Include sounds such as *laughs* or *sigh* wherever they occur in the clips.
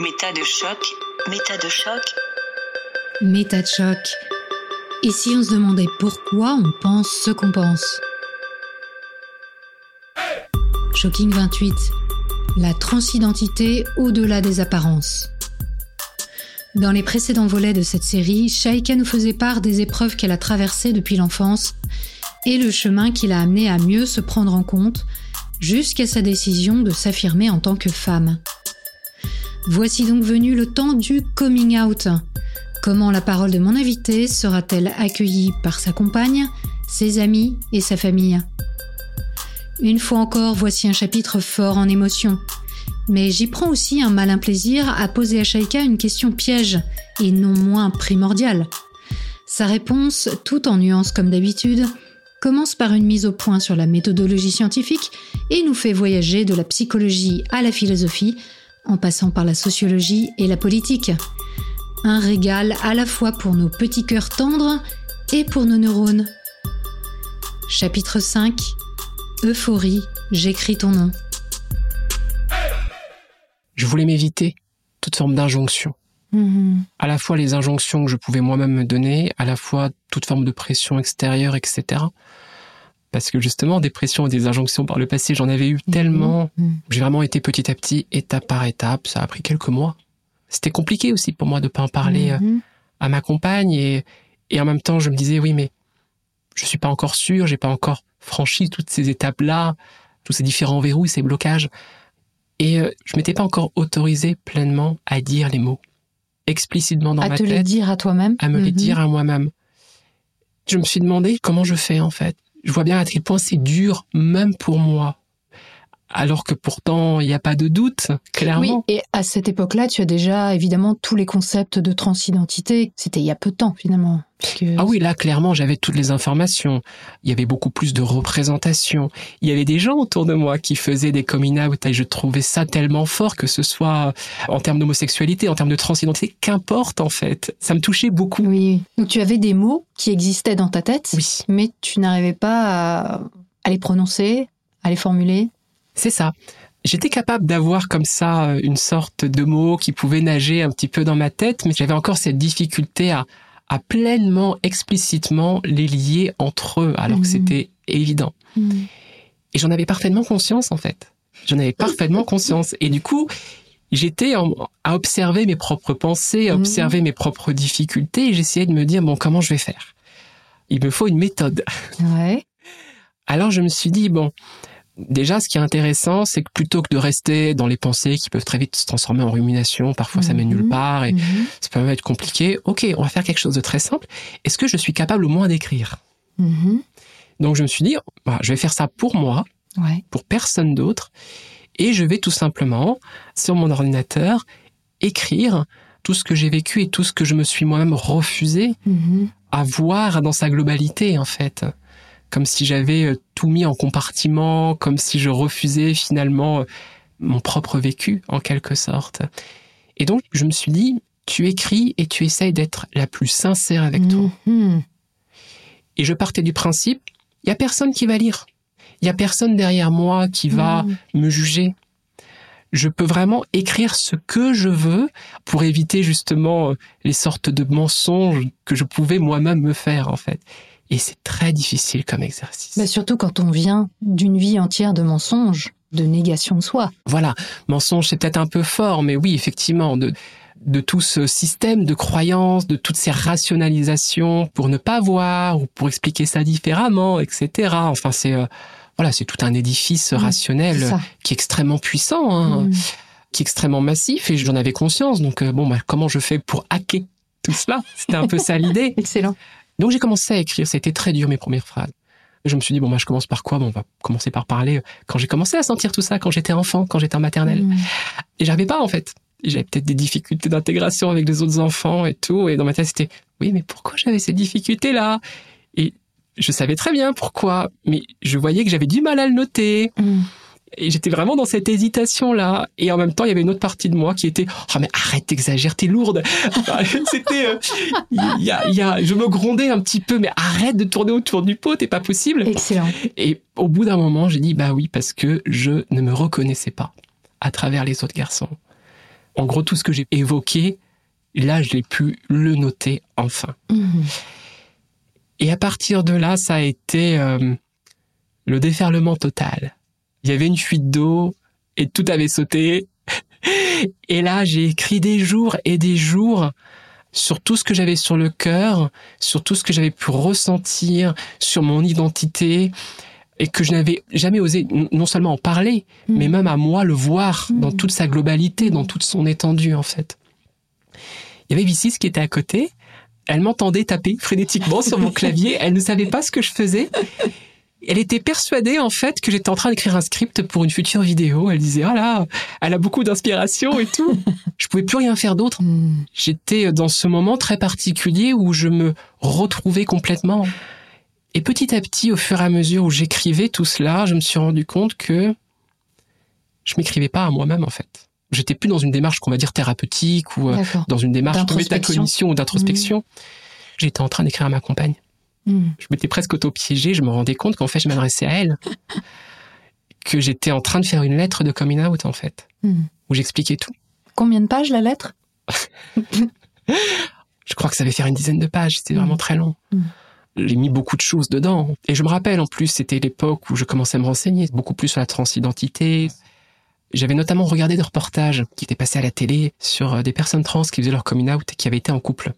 Méta de choc. Méta de choc. Méta de choc. Et si on se demandait pourquoi on pense ce qu'on pense Shocking 28. La transidentité au-delà des apparences. Dans les précédents volets de cette série, Shaika nous faisait part des épreuves qu'elle a traversées depuis l'enfance et le chemin qui l'a amené à mieux se prendre en compte jusqu'à sa décision de s'affirmer en tant que femme. Voici donc venu le temps du coming out. Comment la parole de mon invité sera-t-elle accueillie par sa compagne, ses amis et sa famille? Une fois encore, voici un chapitre fort en émotion. Mais j'y prends aussi un malin plaisir à poser à Shaika une question piège, et non moins primordiale. Sa réponse, tout en nuance comme d'habitude, commence par une mise au point sur la méthodologie scientifique et nous fait voyager de la psychologie à la philosophie en passant par la sociologie et la politique. Un régal à la fois pour nos petits cœurs tendres et pour nos neurones. Chapitre 5 Euphorie, j'écris ton nom. Je voulais m'éviter toute forme d'injonction. Mhm. À la fois les injonctions que je pouvais moi-même me donner, à la fois toute forme de pression extérieure, etc. Parce que justement, des pressions et des injonctions par le passé, j'en avais eu tellement. Mhm. J'ai vraiment été petit à petit, étape par étape. Ça a pris quelques mois. C'était compliqué aussi pour moi de pas en parler euh, Mhm. à ma compagne et, et en même temps, je me disais, oui, mais je suis pas encore sûr, j'ai pas encore franchi toutes ces étapes-là, tous ces différents verrous, ces blocages. Et euh, je m'étais pas encore autorisé pleinement à dire les mots explicitement dans À ma te les tête, dire à toi-même. à me les Mhm. dire à moi-même. Je me suis demandé comment je fais en fait. Je vois bien à quel point c'est dur, même pour moi. Alors que pourtant, il n'y a pas de doute, Oui, clairement. et à cette époque-là, tu as déjà évidemment tous les concepts de transidentité. C'était il y a peu de temps finalement. puisque- Ah oui, là, clairement, j'avais toutes les informations. Il y avait beaucoup plus de représentation. Il y avait des gens autour de moi qui faisaient des coming out et je trouvais ça tellement fort que ce soit en termes d'homosexualité, en termes de transidentité, qu'importe en fait. Ça me touchait beaucoup. Oui. Donc tu avais des mots qui existaient dans ta tête, Oui, mais tu n'arrivais pas à, à les prononcer, à les formuler. C'est ça. J'étais capable d'avoir comme ça euh, une sorte de mots qui pouvaient nager un petit peu dans ma tête, mais j'avais encore cette difficulté à, à pleinement, explicitement les lier entre eux, alors que c'était évident. Et j'en avais parfaitement conscience, en fait. J'en avais parfaitement conscience. Et du coup, j'étais à observer mes propres pensées, à observer mes propres difficultés, et j'essayais de me dire, bon, comment je vais faire? Il me faut une méthode. Ouais. Alors je me suis dit, bon, déjà, ce qui est intéressant, c'est que plutôt que de rester dans les pensées qui peuvent très vite se transformer en rumination, parfois ça mène Mhm. nulle part, et Mhm. ça peut même être compliqué, ok, on va faire quelque chose de très simple. Est-ce que je suis capable au moins d'écrire? Mhm. Donc je me suis dit, bah, je vais faire ça pour moi, Ouais. pour personne d'autre, et je vais tout simplement, sur mon ordinateur, écrire tout ce que j'ai vécu et tout ce que je me suis moi-même refusé Mhm. à voir dans sa globalité, en fait. Comme si j'avais euh, tout mis en compartiment, comme si je refusais finalement euh, mon propre vécu, en quelque sorte. Et donc, je me suis dit, tu écris et tu essayes d'être la plus sincère avec toi. Mhm. Et je partais du principe, il y a personne qui va lire. Il y a personne derrière moi qui va Mhm. me juger. Je peux vraiment écrire ce que je veux pour éviter justement euh, les sortes de mensonges que je pouvais moi-même me faire en fait. Et c'est très difficile comme exercice. Bah, surtout quand on vient d'une vie entière de mensonges, de négation de soi. Voilà, mensonge c'est peut-être un peu fort, mais oui, effectivement, de, de tout ce système de croyances, de toutes ces rationalisations pour ne pas voir ou pour expliquer ça différemment, etc. Enfin, c'est euh, voilà, c'est tout un édifice Mm, rationnel qui est extrêmement puissant, hein, Mhm. qui est extrêmement massif, et j'en avais conscience. Donc euh, bon, bah, comment je fais pour hacker tout cela? C'était un peu ça l'idée. *laughs* Excellent. Donc j'ai commencé à écrire. C'était très dur mes premières phrases. Je me suis dit bon bah je commence par quoi? Bon on va commencer par parler. Quand j'ai commencé à sentir tout ça, quand j'étais enfant, quand j'étais en maternelle, Mhm. et j'avais pas en fait. J'avais peut-être des difficultés d'intégration avec les autres enfants et tout. Et dans ma tête c'était oui mais pourquoi j'avais ces difficultés là Et je savais très bien pourquoi, mais je voyais que j'avais du mal à le noter. Mhm. Et j'étais vraiment dans cette hésitation-là. Et en même temps, il y avait une autre partie de moi qui était « Oh, mais arrête d'exagérer, t'es lourde *laughs* !» C'était... euh, y a, il y a, je me grondais un petit peu, mais arrête de tourner autour du pot, t'es pas possible. Excellent. Et au bout d'un moment, j'ai dit « Bah oui, parce que je ne me reconnaissais pas à travers les autres garçons. En gros, tout ce que j'ai évoqué, là, je l'ai pu le noter enfin. Mhm. Et à partir de là, ça a été euh, le déferlement total. Il y avait une fuite d'eau et tout avait sauté. Et là, j'ai écrit des jours et des jours sur tout ce que j'avais sur le cœur, sur tout ce que j'avais pu ressentir, sur mon identité, et que je n'avais jamais osé non seulement en parler, Mhm. mais même à moi le voir dans toute sa globalité, dans toute son étendue en fait. Il y avait Vicis qui était à côté. Elle m'entendait taper frénétiquement sur mon clavier. Elle ne savait pas ce que je faisais. Elle était persuadée en fait que j'étais en train d'écrire un script pour une future vidéo. Elle disait ah là, elle a beaucoup d'inspiration et tout. *laughs* Je pouvais plus rien faire d'autre. Mhm. J'étais dans ce moment très particulier où je me retrouvais complètement. Et petit à petit, au fur et à mesure où j'écrivais tout cela, je me suis rendu compte que je m'écrivais pas à moi-même en fait. J'étais plus dans une démarche qu'on va dire thérapeutique ou euh, dans une démarche de métacognition ou d'introspection. J'étais en train d'écrire à ma compagne. Mhm. Je m'étais presque auto-piégé, je me rendais compte qu'en fait je m'adressais à elle. *laughs* que j'étais en train de faire une lettre de coming out en fait, Mhm. où j'expliquais tout. Combien de pages la lettre? *laughs* Je crois que ça avait faire une dizaine de pages, c'était Mhm. vraiment très long. J'ai mis beaucoup de choses dedans. Et je me rappelle en plus, c'était l'époque où je commençais à me renseigner beaucoup plus sur la transidentité. J'avais notamment regardé des reportages qui étaient passés à la télé sur euh, des personnes trans qui faisaient leur coming out et qui avaient été en couple.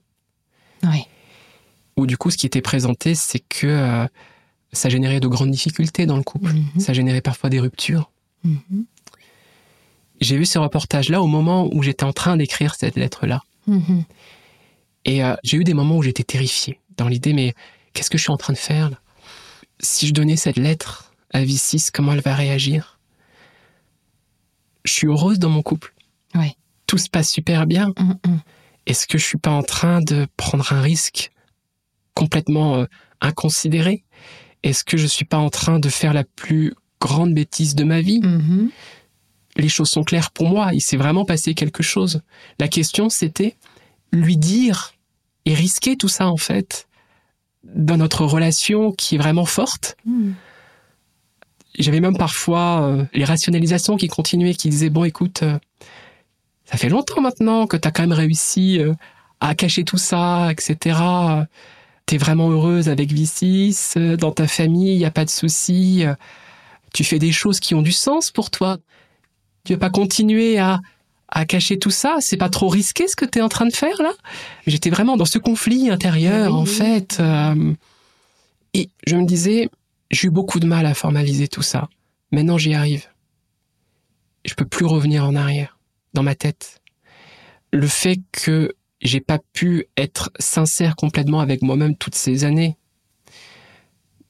Oui. Où du coup, ce qui était présenté, c'est que euh, ça générait de grandes difficultés dans le couple. Mhm. Ça générait parfois des ruptures. Mhm. J'ai vu ces reportages-là au moment où j'étais en train d'écrire cette lettre-là. Mhm. Et euh, j'ai eu des moments où j'étais terrifié dans l'idée, mais qu'est-ce que je suis en train de faire là? Si je donnais cette lettre à Vicis, comment elle va réagir? Je suis heureuse dans mon couple. Tout se passe super bien. Mhm. Est-ce que je suis pas en train de prendre un risque? Complètement euh, inconsidéré Est-ce que je suis pas en train de faire la plus grande bêtise de ma vie? Mhm. les choses sont claires pour moi. Il s'est vraiment passé quelque chose. La question, c'était lui dire et risquer tout ça, en fait, dans notre relation qui est vraiment forte. Mhm. J'avais même parfois euh, les rationalisations qui continuaient, qui disaient, bon, écoute, euh, ça fait longtemps maintenant que tu as quand même réussi euh, à cacher tout ça, etc. T'es vraiment heureuse avec Vicis, euh, dans ta famille, il n'y a pas de souci. euh, Tu fais des choses qui ont du sens pour toi. Tu veux pas continuer à, à cacher tout ça C'est pas trop risqué ce que tu es en train de faire là? J'étais vraiment dans ce conflit intérieur Oui, en fait. euh, et je me disais, j'ai eu beaucoup de mal à formaliser tout ça. Maintenant j'y arrive. Je peux plus revenir en arrière dans ma tête. Le fait que j'ai pas pu être sincère complètement avec moi-même toutes ces années,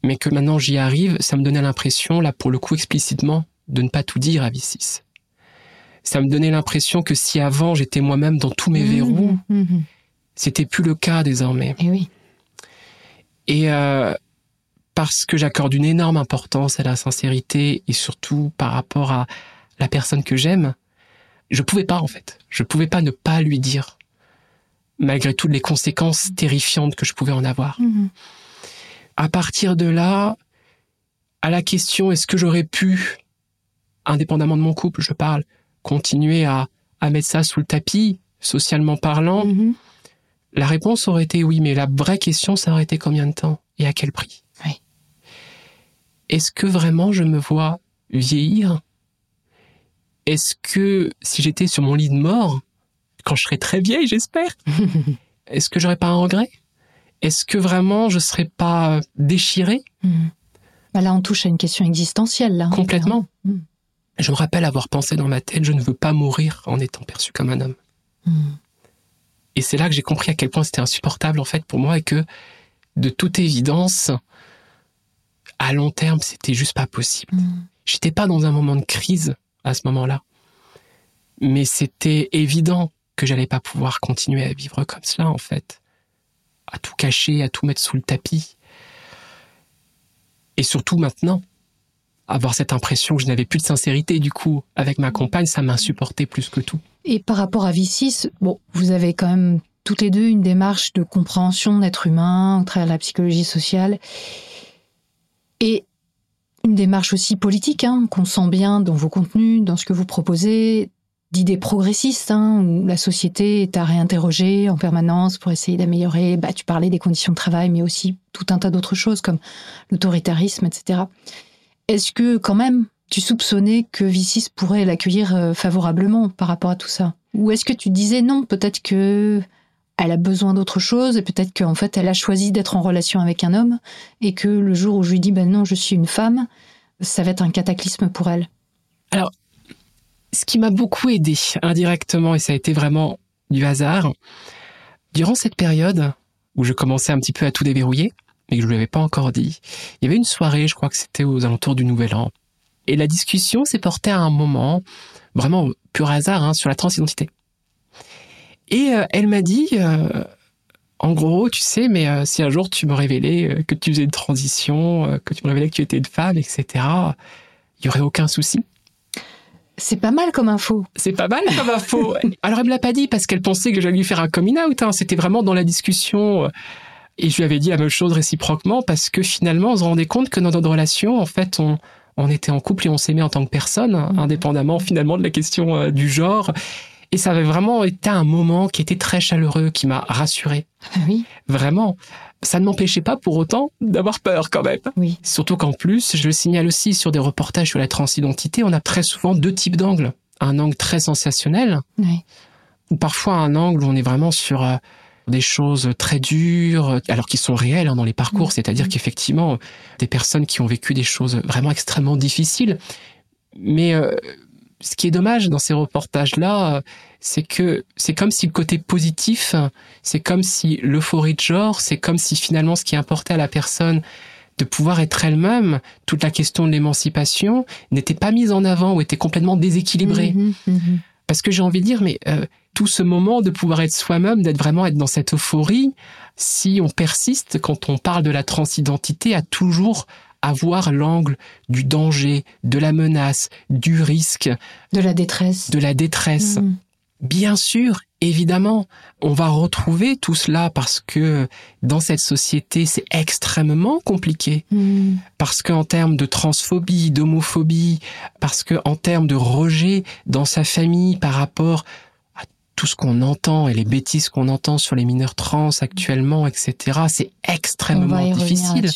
mais que maintenant j'y arrive, ça me donnait l'impression, là pour le coup explicitement, de ne pas tout dire à Vicis. Ça me donnait l'impression que si avant j'étais moi-même dans tous mes verrous, Mhm. Mhm. c'était plus le cas désormais. Eh oui. Et euh, parce que j'accorde une énorme importance à la sincérité et surtout par rapport à la personne que j'aime, je pouvais pas en fait. Je pouvais pas ne pas lui dire, malgré toutes les conséquences terrifiantes que je pouvais en avoir. Mhm. À partir de là, à la question est-ce que j'aurais pu, indépendamment de mon couple, je parle, continuer à, à mettre ça sous le tapis, socialement parlant, Mhm. la réponse aurait été oui, mais la vraie question, ça aurait été combien de temps et à quel prix? Oui. Est-ce que vraiment je me vois vieillir? Est-ce que si j'étais sur mon lit de mort, quand je serais très vieille, j'espère, *laughs* est-ce que j'aurais pas un regret? Est-ce que vraiment je serais pas déchirée? Mhm. Bah là, on touche à une question existentielle, là. complètement Mhm. Je me rappelle avoir pensé dans ma tête, je ne veux pas mourir en étant perçu comme un homme. Mhm. Et c'est là que j'ai compris à quel point c'était insupportable en fait pour moi et que de toute évidence, à long terme, c'était juste pas possible. J'étais pas dans un moment de crise à ce moment-là, mais c'était évident que j'allais pas pouvoir continuer à vivre comme cela en fait, à tout cacher, à tout mettre sous le tapis. Et surtout maintenant, avoir cette impression que je n'avais plus de sincérité du coup avec ma compagne, ça m'insupportait plus que tout. Et par rapport à Vicis, bon, vous avez quand même toutes les deux une démarche de compréhension d'être humain au travers de la psychologie sociale et une démarche aussi politique, hein, qu'on sent bien dans vos contenus, dans ce que vous proposez, d'idées progressistes, hein, où la société est à réinterroger en permanence pour essayer d'améliorer. Bah, tu parlais des conditions de travail, mais aussi tout un tas d'autres choses comme l'autoritarisme, etc. Est-ce que quand même tu soupçonnais que Vicis pourrait l'accueillir euh, favorablement par rapport à tout ça? Ou est-ce que tu disais non, peut-être que elle a besoin d'autre chose et peut-être qu'en fait elle a choisi d'être en relation avec un homme et que le jour où je lui dis ben non, je suis une femme, ça va être un cataclysme pour elle? Alors, ce qui m'a beaucoup aidé indirectement et ça a été vraiment du hasard, durant cette période où je commençais un petit peu à tout déverrouiller, mais que je ne lui avais pas encore dit, il y avait une soirée, je crois que c'était aux alentours du Nouvel An, et la discussion s'est portée à un moment, vraiment pur hasard, hein, sur la transidentité. Et euh, elle m'a dit, euh, en gros, tu sais, mais euh, si un jour tu me révélais que tu faisais une transition, que tu me révélais que tu étais une femme, etc., il y aurait aucun souci. C'est pas mal comme info. C'est pas mal comme info. *laughs* Alors elle me l'a pas dit parce qu'elle pensait que j'allais lui faire un coming out. Hein. C'était vraiment dans la discussion. Et je lui avais dit la même chose réciproquement parce que finalement on se rendait compte que dans notre relation, en fait, on, on était en couple et on s'aimait en tant que personne, mmh. indépendamment finalement de la question euh, du genre. Et ça avait vraiment été un moment qui était très chaleureux, qui m'a rassuré. Ah oui. Vraiment. Ça ne m'empêchait pas pour autant d'avoir peur quand même. Oui. Surtout qu'en plus, je le signale aussi sur des reportages sur la transidentité, on a très souvent deux types d'angles. Un angle très sensationnel, oui. ou parfois un angle où on est vraiment sur euh, des choses très dures, alors qu'ils sont réelles hein, dans les parcours, mmh. c'est-à-dire mmh. qu'effectivement, des personnes qui ont vécu des choses vraiment extrêmement difficiles. Mais euh, ce qui est dommage dans ces reportages-là, c'est que c'est comme si le côté positif, c'est comme si l'euphorie de genre, c'est comme si finalement ce qui importait à la personne de pouvoir être elle-même, toute la question de l'émancipation n'était pas mise en avant ou était complètement déséquilibrée. Mmh, Parce que j'ai envie de dire, mais euh, tout ce moment de pouvoir être soi-même, d'être vraiment être dans cette euphorie, si on persiste quand on parle de la transidentité à toujours avoir l'angle du danger, de la menace, du risque, de la détresse, de la détresse. Mmh. Bien sûr, évidemment, on va retrouver tout cela parce que dans cette société, c'est extrêmement compliqué. Mmh. Parce qu'en termes de transphobie, d'homophobie, parce qu'en termes de rejet dans sa famille par rapport tout ce qu'on entend et les bêtises qu'on entend sur les mineurs trans actuellement, etc., c'est extrêmement difficile.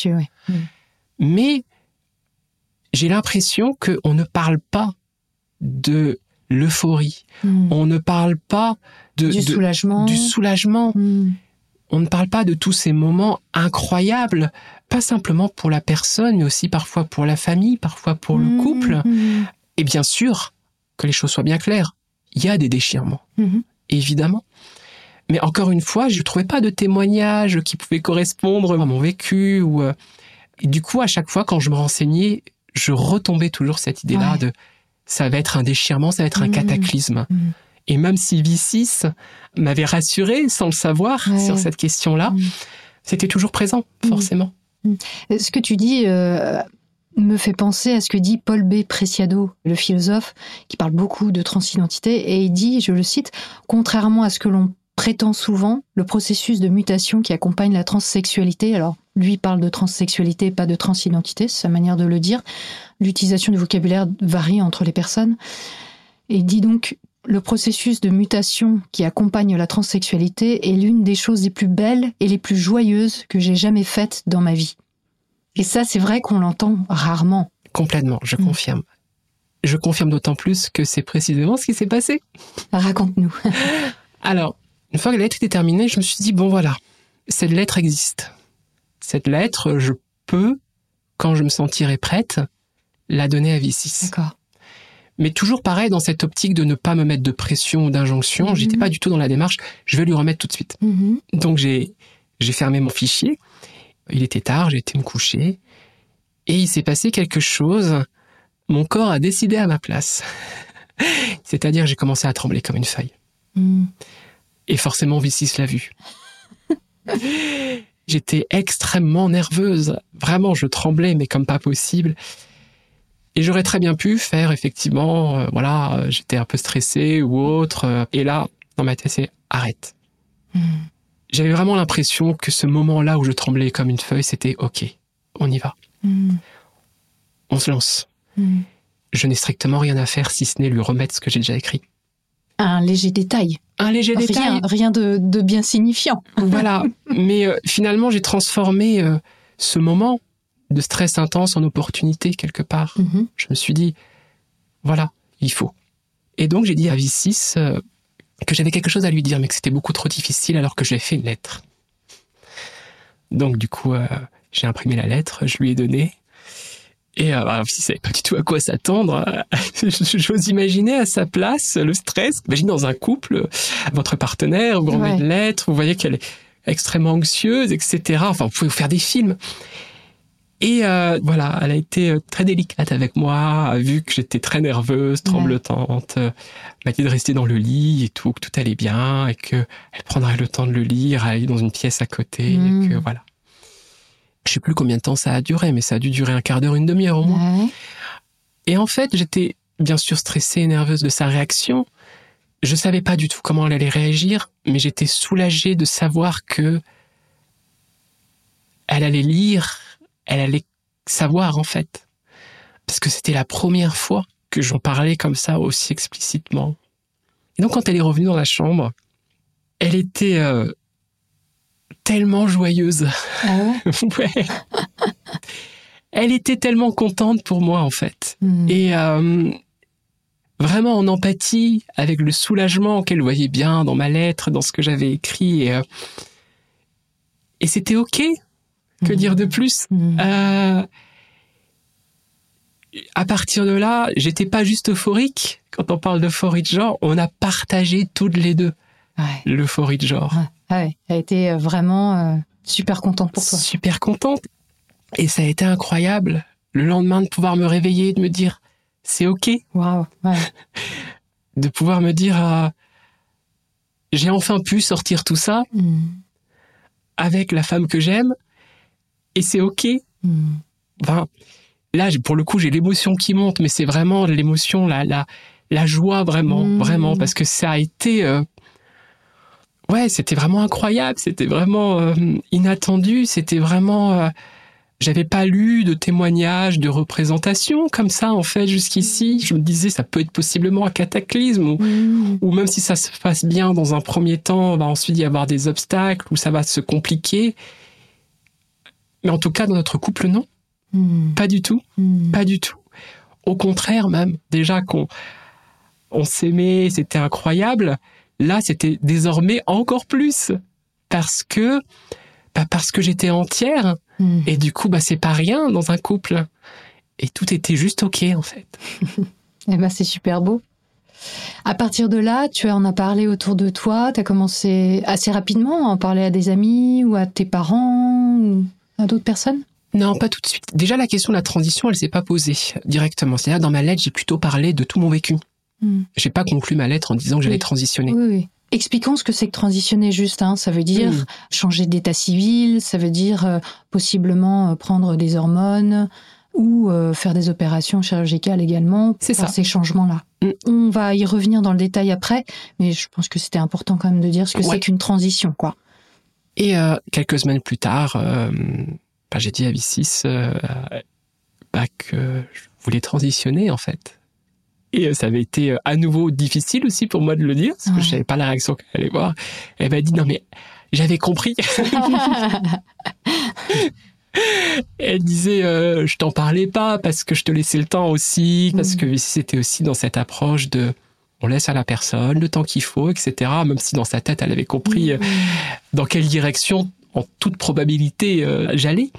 Mais j'ai l'impression qu'on ne parle pas de l'euphorie. Mm. On ne parle pas de, du soulagement. Du soulagement. Mm. On ne parle pas de tous ces moments incroyables, pas simplement pour la personne, mais aussi parfois pour la famille, parfois pour le couple. Et bien sûr, que les choses soient bien claires, il y a des déchirements. Évidemment. Mais encore une fois, je ne trouvais pas de témoignages qui pouvaient correspondre à mon vécu. Ou, euh, et du coup, à chaque fois, quand je me renseignais, je retombais toujours cette idée-là de ça va être un déchirement, ça va être un mmh. cataclysme. Mmh. Et même si V6 m'avait rassuré sans le savoir sur cette question-là, mmh. c'était toujours présent, forcément. Ce que tu dis euh, me fait penser à ce que dit Paul B. Preciado, le philosophe, qui parle beaucoup de transidentité, et il dit, je le cite, Contrairement à ce que l'on prétend souvent, le processus de mutation qui accompagne la transsexualité, alors lui parle de transsexualité, pas de transidentité, c'est sa manière de le dire, l'utilisation du vocabulaire varie entre les personnes, et il dit donc le processus de mutation qui accompagne la transsexualité est l'une des choses les plus belles et les plus joyeuses que j'ai jamais faites dans ma vie. Et ça, c'est vrai qu'on l'entend rarement. Complètement, je mm. confirme. Je confirme d'autant plus que c'est précisément ce qui s'est passé. Raconte-nous. *laughs* Alors, une fois que la lettre était terminée, je me suis dit, bon voilà, cette lettre existe. Cette lettre, je peux, quand je me sentirai prête, la donner à V6. D'accord. Mais toujours pareil dans cette optique de ne pas me mettre de pression ou d'injonction. J'étais mm-hmm. pas du tout dans la démarche. Je vais lui remettre tout de suite. Mm-hmm. Donc j'ai j'ai fermé mon fichier il était tard, j'ai été me coucher, et il s'est passé quelque chose. Mon corps a décidé à ma place. *laughs* C'est-à-dire, j'ai commencé à trembler comme une feuille. Hmm. Et forcément, Vicis l'a vu. *laughs* J'étais extrêmement nerveuse. Vraiment, je tremblais, mais comme pas possible. Et j'aurais très bien pu faire, effectivement, euh, voilà, j'étais un peu stressé ou autre. et là, dans ma tête, c'est arrête. Hmm j'avais vraiment l'impression que ce moment-là où je tremblais comme une feuille, c'était OK, on y va. Mm. On se lance. Mm. Je n'ai strictement rien à faire si ce n'est lui remettre ce que j'ai déjà écrit. Un léger détail. Un léger Rien, détail. rien de, de bien signifiant. *laughs* Voilà. Mais euh, finalement, j'ai transformé euh, ce moment de stress intense en opportunité quelque part. Mhm. Je me suis dit, voilà, il faut. Et donc, j'ai dit à V6 euh, que j'avais quelque chose à lui dire, mais que c'était beaucoup trop difficile alors que je lui ai fait une lettre. Donc, du coup, j'ai imprimé la lettre, je lui ai donné. Et euh, bah, V6 savait pas du tout à quoi s'attendre. *laughs* J'ose imaginer à sa place le stress. Imagine dans un couple, votre partenaire vous remet Ouais. une lettre, vous voyez qu'elle est extrêmement anxieuse, etc. Enfin, vous pouvez vous faire des films. Et euh, voilà, elle a été euh, très délicate avec moi, a vu que j'étais très nerveuse, tremblotante, euh, m'a dit de rester dans le lit et tout, que tout allait bien et que elle prendrait le temps de le lire, aller dans une pièce à côté, et que voilà. Je sais plus combien de temps ça a duré, mais ça a dû durer un quart d'heure, une demi-heure au moins. Ouais. Et en fait, j'étais bien sûr stressée et nerveuse de sa réaction. Je savais pas du tout comment elle allait réagir, mais j'étais soulagée de savoir que elle allait lire, elle allait savoir en fait. Parce que c'était la première fois que j'en parlais comme ça aussi explicitement. Et donc quand elle est revenue dans la chambre, elle était euh, tellement joyeuse. Ah ouais *laughs* ouais. Elle était tellement contente pour moi en fait. Mhm. Et euh, vraiment en empathie avec le soulagement qu'elle voyait bien dans ma lettre, dans ce que j'avais écrit. Et, euh, et c'était OK. Que Mhm. dire de plus? Mhm. Euh, À partir de là, j'étais pas juste euphorique. Quand on parle d'euphorie de genre, on a partagé toutes les deux Ouais. l'euphorie de genre. Ouais. Ah ouais. Elle a été euh, vraiment euh, super contente pour toi. super contente. Et ça a été incroyable. Le lendemain de pouvoir me réveiller, de me dire c'est ok, Waouh. Ouais. *laughs* de pouvoir me dire euh, j'ai enfin pu sortir tout ça Mhm. avec la femme que j'aime et c'est ok. Mhm. Enfin, là pour le coup j'ai l'émotion qui monte, mais c'est vraiment l'émotion, la la la joie vraiment, Mhm. vraiment parce que ça a été euh, ouais c'était vraiment incroyable, c'était vraiment euh, inattendu, c'était vraiment euh, J'avais pas lu de témoignages, de représentations comme ça, en fait, jusqu'ici. Je me disais, ça peut être possiblement un cataclysme, ou, Mhm. ou même si ça se passe bien dans un premier temps, va ensuite y avoir des obstacles, ou ça va se compliquer. Mais en tout cas, dans notre couple, non. Mhm. Pas du tout. Mhm. Pas du tout. Au contraire, même. Déjà qu'on on s'aimait, c'était incroyable. Là, c'était désormais encore plus. Parce que, bah parce que j'étais entière. Mhm. Et du coup, bah, c'est pas rien dans un couple. Et tout était juste OK, en fait. *laughs* Eh ben, c'est super beau. À partir de là, tu en as parlé autour de toi, tu as commencé assez rapidement à en parler à des amis ou à tes parents ou à d'autres personnes? Non, pas tout de suite. Déjà, la question de la transition, elle s'est pas posée directement. C'est-à-dire, dans ma lettre, j'ai plutôt parlé de tout mon vécu. Hmm. J'ai pas conclu ma lettre en disant que j'allais Oui. transitionner. Oui, oui. Expliquons ce que c'est que transitionner juste. Hein. Ça veut dire changer d'état civil, ça veut dire euh, possiblement euh, prendre des hormones ou euh, faire des opérations chirurgicales également pour ça. ces changements-là. Hmm. On va y revenir dans le détail après, mais je pense que c'était important quand même de dire ce que Ouais. c'est qu'une transition, quoi. Et quelques semaines plus tard, bah, j'ai dit à V6 euh, bah, que je voulais transitionner, en fait. Et euh, ça avait été euh, à nouveau difficile aussi pour moi de le dire, parce que Ouais. je savais pas la réaction qu'elle allait voir. Elle m'a dit, non mais j'avais compris. *laughs* Elle disait, euh, je t'en parlais pas parce que je te laissais le temps aussi, parce Mm. que V6 c'était aussi dans cette approche de on laisse à la personne le temps qu'il faut, etc. Même si dans sa tête elle avait compris euh, dans quelle direction, en toute probabilité, euh, j'allais.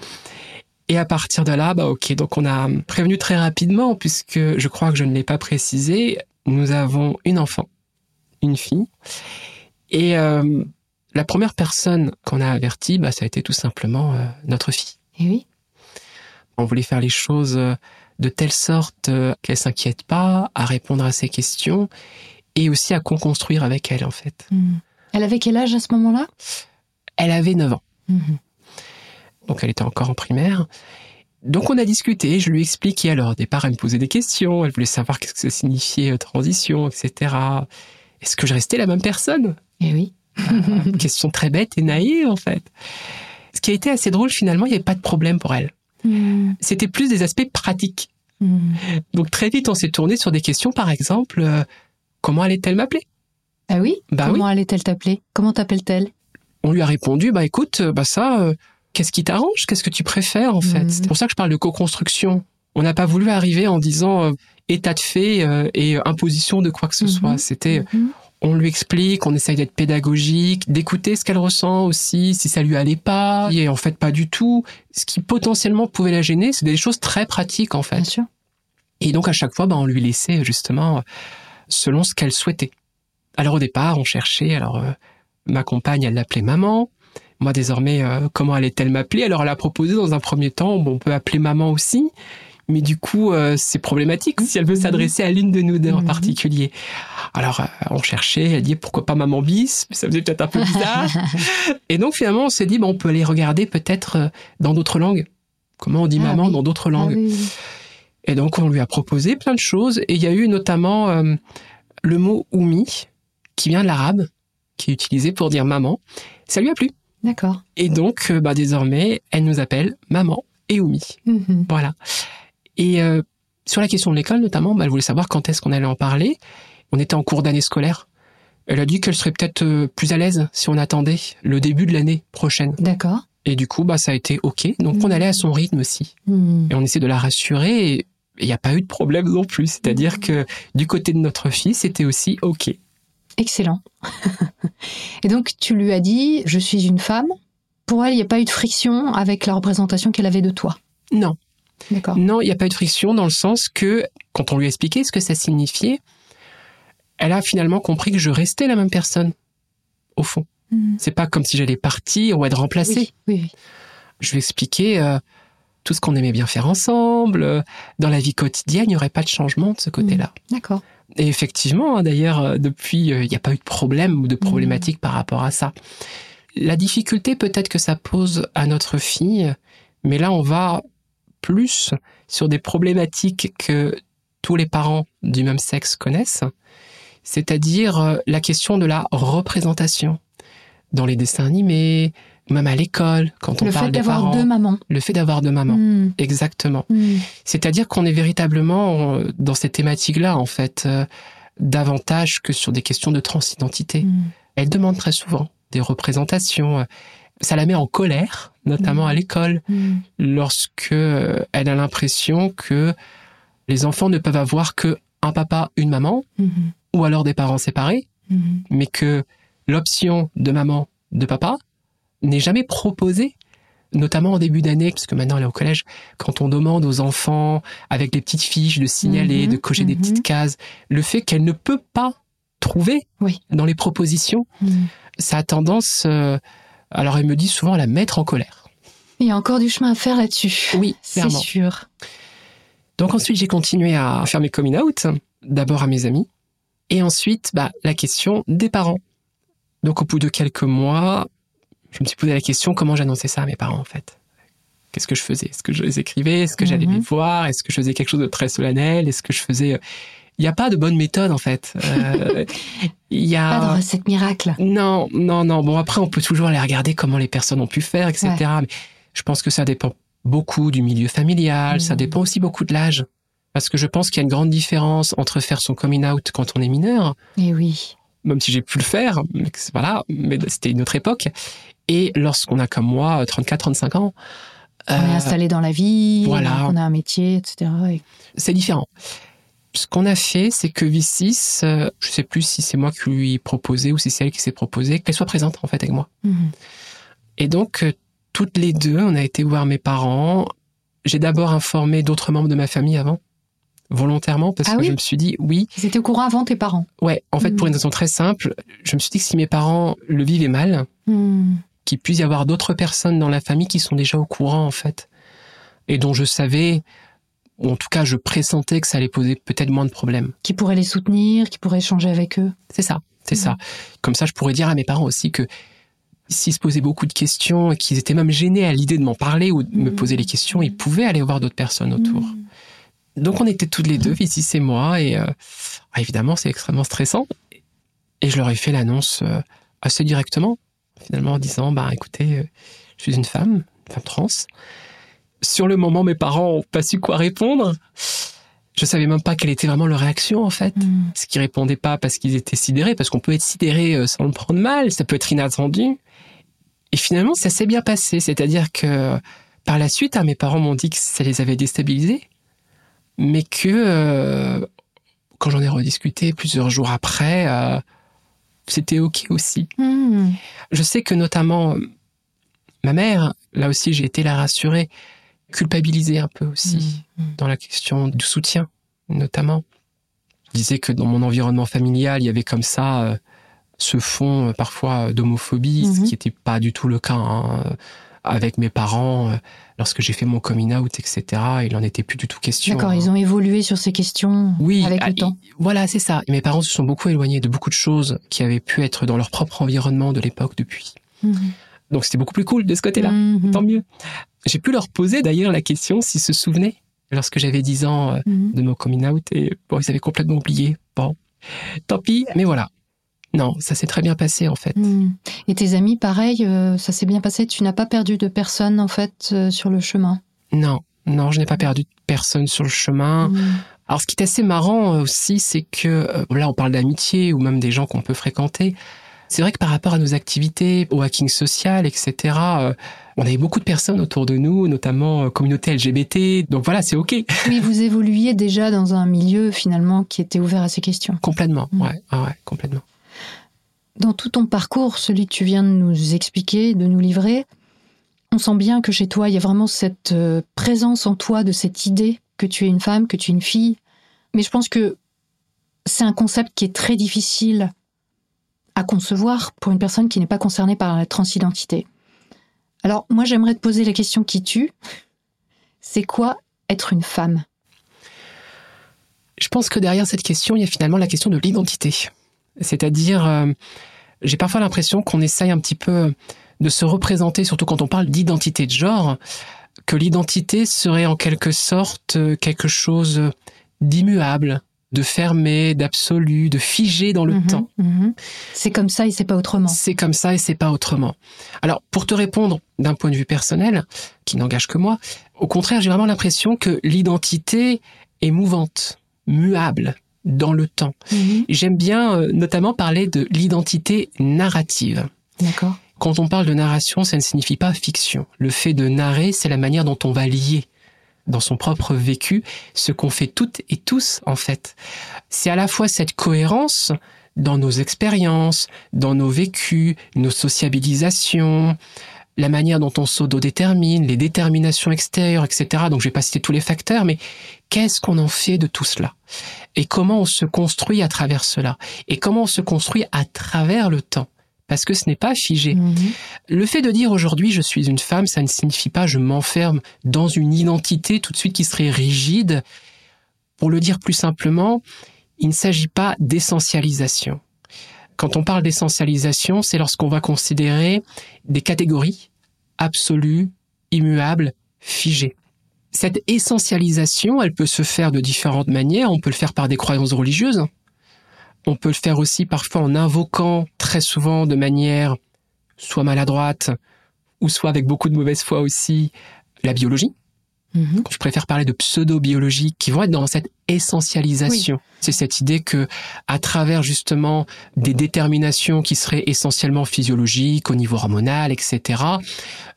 Et à partir de là, bah ok, donc on a prévenu très rapidement, puisque je crois que je ne l'ai pas précisé, nous avons une enfant, une fille, et euh, la première personne qu'on a avertie, bah, ça a été tout simplement euh, notre fille. Et oui. On voulait faire les choses euh, de telle sorte qu'elle s'inquiète pas, à répondre à ses questions, et aussi à co-construire avec elle, en fait. Hmm. Elle avait quel âge à ce moment-là? Elle avait 9 ans. Mhm. Donc elle était encore en primaire. Donc on a discuté, je lui ai expliqué. Alors au départ, elle me posait des questions, elle voulait savoir qu'est-ce que ça signifiait euh, transition, etc. Est-ce que je restais la même personne? Et oui. Une question très bête et naïve en fait. Ce qui a été assez drôle finalement, il n'y avait pas de problème pour elle. Hmm. C'était plus des aspects pratiques. Hmm. Donc très vite, on s'est tourné sur des questions, par exemple, euh, comment allait-elle m'appeler? Ah oui? Bah Comment allait-elle t'appeler? Comment t'appelle-t-elle On lui a répondu, bah écoute, bah ça, euh, qu'est-ce qui t'arrange? Qu'est-ce que tu préfères en fait? Mhm. C'est pour ça que je parle de co-construction. On n'a pas voulu arriver en disant euh, état de fait euh, et imposition de quoi que ce Mhm. soit. C'était, Mhm. on lui explique, on essaye d'être pédagogique, d'écouter ce qu'elle ressent aussi, si ça lui allait pas. Et en fait, pas du tout. Ce qui potentiellement pouvait la gêner, c'est des choses très pratiques en Bien fait. sûr. Et donc à chaque fois, bah, on lui laissait justement euh, selon ce qu'elle souhaitait. Alors au départ, on cherchait. Alors euh, ma compagne, elle l'appelait maman. Moi désormais, euh, comment allait-elle m'appeler? Alors elle a proposé dans un premier temps, bon, on peut appeler maman aussi. Mais du coup, euh, c'est problématique si elle veut Mhm. s'adresser à l'une de nous deux en Mhm. particulier. Alors, euh, on cherchait, elle dit pourquoi pas maman bis, mais ça faisait peut-être un peu bizarre. *laughs* Et donc finalement, on s'est dit, bon, on peut aller regarder peut-être euh, dans d'autres langues. Comment on dit Ah maman oui. dans d'autres Ah langues? oui. et donc, on lui a proposé plein de choses. Et il y a eu notamment euh, le mot oumi, qui vient de l'arabe, qui est utilisé pour dire maman. Ça lui a plu. D'accord. Et donc, euh, bah, désormais, elle nous appelle maman et oumi. Mhm. Voilà. Et euh, sur la question de l'école, notamment, bah, elle voulait savoir quand est-ce qu'on allait en parler. On était en cours d'année scolaire. Elle a dit qu'elle serait peut-être euh, plus à l'aise si on attendait le début de l'année prochaine. D'accord. Et du coup, bah, ça a été OK. Donc, on Mhm. allait à son rythme aussi Mhm. et on essaie de la rassurer et il n'y a pas eu de problème non plus. C'est-à-dire que du côté de notre fille, c'était aussi OK. Excellent. Et donc, tu lui as dit, je suis une femme. Pour elle, il n'y a pas eu de friction avec la représentation qu'elle avait de toi? Non, D'accord. non, il n'y a pas eu de friction dans le sens que quand on lui a expliqué ce que ça signifiait, elle a finalement compris que je restais la même personne, au fond. Mhm. C'est pas comme si j'allais partir ou être remplacée. Oui, oui, oui. Je lui ai expliqué euh, tout ce qu'on aimait bien faire ensemble. euh, Dans la vie quotidienne, il n'y aurait pas de changement de ce côté-là. D'accord. Et effectivement, hein, d'ailleurs, euh, depuis, euh, il n'y a pas eu de problème ou de problématique par rapport à ça. La difficulté peut-être que ça pose à notre fille, mais là, on va plus sur des problématiques que tous les parents du même sexe connaissent, c'est-à-dire euh, la question de la représentation dans les dessins animés, même à l'école, quand on Le parle fait des d'avoir parents. deux mamans. Le fait d'avoir deux mamans, Mhm. exactement. Mhm. C'est-à-dire qu'on est véritablement euh, dans ces thématiques-là, en fait, euh, davantage que sur des questions de transidentité. Mhm. Elle demande très souvent des représentations. euh, Ça la met en colère, notamment à l'école, lorsque elle a l'impression que les enfants ne peuvent avoir que un papa, une maman, ou alors des parents séparés, mais que l'option de maman, de papa, n'est jamais proposée, notamment en début d'année, puisque maintenant elle est au collège, quand on demande aux enfants, avec des petites fiches, de signaler, Mhm, de cocher des mhm. petites cases, le fait qu'elle ne peut pas trouver Oui. dans les propositions, Mhm. ça a tendance, euh, alors elle me dit souvent, à la mettre en colère. Il y a encore du chemin à faire là-dessus. Oui, C'est sûr. Donc ensuite, j'ai continué à faire mes coming out, d'abord à mes amis, et ensuite, bah, la question des parents. Donc au bout de quelques mois, je me suis posé la question comment j'annonçais ça à mes parents en fait? Qu'est-ce que je faisais? Est-ce que je les écrivais? Est-ce que j'allais Mhm. les voir? Est-ce que je faisais quelque chose de très solennel? Est-ce que je faisais Il n'y a pas de bonne méthode en fait. Euh, *laughs* Il y a Pas de recette miracle. non, non, non. Bon, après, on peut toujours aller regarder comment les personnes ont pu faire, etc. Mais je pense que ça dépend beaucoup du milieu familial, ça Mhm. dépend aussi beaucoup de l'âge. Parce que je pense qu'il y a une grande différence entre faire son coming out quand on est mineur, Et oui. même si j'ai pu le faire, mais voilà, mais c'était une autre époque, et lorsqu'on a comme moi 34-35 ans. On est euh, installé dans la vie, voilà. on a un métier, etc. Et- c'est différent. Ce qu'on a fait, c'est que V6, euh, je sais plus si c'est moi qui lui ai proposé ou si c'est elle qui s'est proposée, qu'elle soit présente en fait avec moi. Mhm. Et donc, euh, toutes les deux, on a été voir mes parents. J'ai d'abord informé d'autres membres de ma famille avant, volontairement, parce Ah que oui je me suis dit, oui, Ils étaient au courant avant tes parents. ouais, en fait, pour Mhm. une raison très simple, je me suis dit que si mes parents le vivaient mal, Mhm. Qu'il puisse y avoir d'autres personnes dans la famille qui sont déjà au courant, en fait, et dont je savais, ou en tout cas, je pressentais que ça allait poser peut-être moins de problèmes. Qui pourraient les soutenir, qui pourraient échanger avec eux. C'est ça, c'est Mhm. ça. Comme ça, je pourrais dire à mes parents aussi que s'ils se posaient beaucoup de questions et qu'ils étaient même gênés à l'idée de m'en parler ou de me Mhm. poser les questions, ils pouvaient aller voir d'autres personnes autour. Mhm. Donc on était toutes les deux, Vicis et moi, et euh, ah, évidemment c'est extrêmement stressant. Et je leur ai fait l'annonce euh, assez directement, finalement en disant, bah écoutez, euh, je suis une femme, une femme trans. Sur le moment, mes parents ont pas su quoi répondre. Je savais même pas quelle était vraiment leur réaction en fait. Mm. Ce qui répondait pas parce qu'ils étaient sidérés, parce qu'on peut être sidéré euh, sans le prendre mal, ça peut être inattendu. Et finalement, ça s'est bien passé. C'est-à-dire que par la suite, hein, mes parents m'ont dit que ça les avait déstabilisés, mais que euh, quand j'en ai rediscuté plusieurs jours après, euh, c'était ok aussi. Mm. Je sais que notamment ma mère, là aussi j'ai été la rassurer, culpabiliser un peu aussi Mm. dans la question du soutien, notamment. Je disais que dans mon environnement familial, il y avait comme ça euh, ce fond euh, parfois d'homophobie, ce Mhm. qui n'était pas du tout le cas hein, avec mes parents. euh, Lorsque j'ai fait mon coming out, etc., il n'en était plus du tout question. D'accord, hein. ils ont évolué sur ces questions Oui, avec ah, le temps. voilà, c'est ça. Mes parents se sont beaucoup éloignés de beaucoup de choses qui avaient pu être dans leur propre environnement de l'époque depuis. Mhm. Donc c'était beaucoup plus cool de ce côté-là. Mhm. Tant mieux. J'ai pu leur poser d'ailleurs la question s'ils se souvenaient lorsque j'avais 10 ans euh, Mhm. de mon coming out et bon, ils avaient complètement oublié. Bon, tant pis, mais voilà. Non, ça s'est très bien passé en fait. Mhm. Et tes amis, pareil, euh, ça s'est bien passé? Tu n'as pas perdu de personne en fait euh, sur le chemin? Non, non, je n'ai pas perdu de personne sur le chemin. Mhm. Alors ce qui est assez marrant euh, aussi, c'est que là on parle d'amitié ou même des gens qu'on peut fréquenter. C'est vrai que par rapport à nos activités, au hacking social, etc., euh, on avait beaucoup de personnes autour de nous, notamment euh, communauté LGBT. Donc voilà, c'est ok. *laughs* Oui, vous évoluiez déjà dans un milieu finalement qui était ouvert à ces questions. complètement, Mm. ouais, ouais, complètement. Dans tout ton parcours, celui que tu viens de nous expliquer, de nous livrer, on sent bien que chez toi, il y a vraiment cette euh, présence en toi de cette idée que tu es une femme, que tu es une fille. Mais je pense que c'est un concept qui est très difficile à concevoir pour une personne qui n'est pas concernée par la transidentité. Alors, moi, j'aimerais te poser la question qui tue. C'est quoi être une femme? Je pense que derrière cette question, il y a finalement la question de l'identité. C'est-à-dire, euh, j'ai parfois l'impression qu'on essaye un petit peu de se représenter, surtout quand on parle d'identité de genre, que l'identité serait en quelque sorte quelque chose d'immuable, de fermé, d'absolu, de figé dans le Mhm, temps. mhm. C'est comme ça et c'est pas autrement. C'est comme ça et c'est pas autrement. Alors, pour te répondre d'un point de vue personnel, qui n'engage que moi, au contraire, j'ai vraiment l'impression que l'identité est mouvante, muable dans le temps. Mhm. J'aime bien euh, notamment parler de l'identité narrative. D'accord. Quand on parle de narration, ça ne signifie pas fiction. Le fait de narrer, c'est la manière dont on va lier dans son propre vécu ce qu'on fait toutes et tous en fait. C'est à la fois cette cohérence dans nos expériences, dans nos vécus, nos sociabilisations, la manière dont on s'auto-détermine, les déterminations extérieures, etc. Donc je vais pas citer tous les facteurs, mais qu'est-ce qu'on en fait de tout cela? Et comment on se construit à travers cela? Et comment on se construit à travers le temps? Parce que ce n'est pas figé. Mhm. Le fait de dire aujourd'hui je suis une femme, ça ne signifie pas je m'enferme dans une identité tout de suite qui serait rigide. Pour le dire plus simplement, il ne s'agit pas d'essentialisation. Quand on parle d'essentialisation, c'est lorsqu'on va considérer des catégories absolues, immuables, figées. Cette essentialisation, elle peut se faire de différentes manières. On peut le faire par des croyances religieuses. On peut le faire aussi parfois en invoquant très souvent de manière soit maladroite, ou soit avec beaucoup de mauvaise foi aussi, la biologie. Mhm. Je préfère parler de pseudo-biologie qui vont être dans cette essentialisation. C'est cette idée que, à travers justement des déterminations qui seraient essentiellement physiologiques au niveau hormonal, etc.,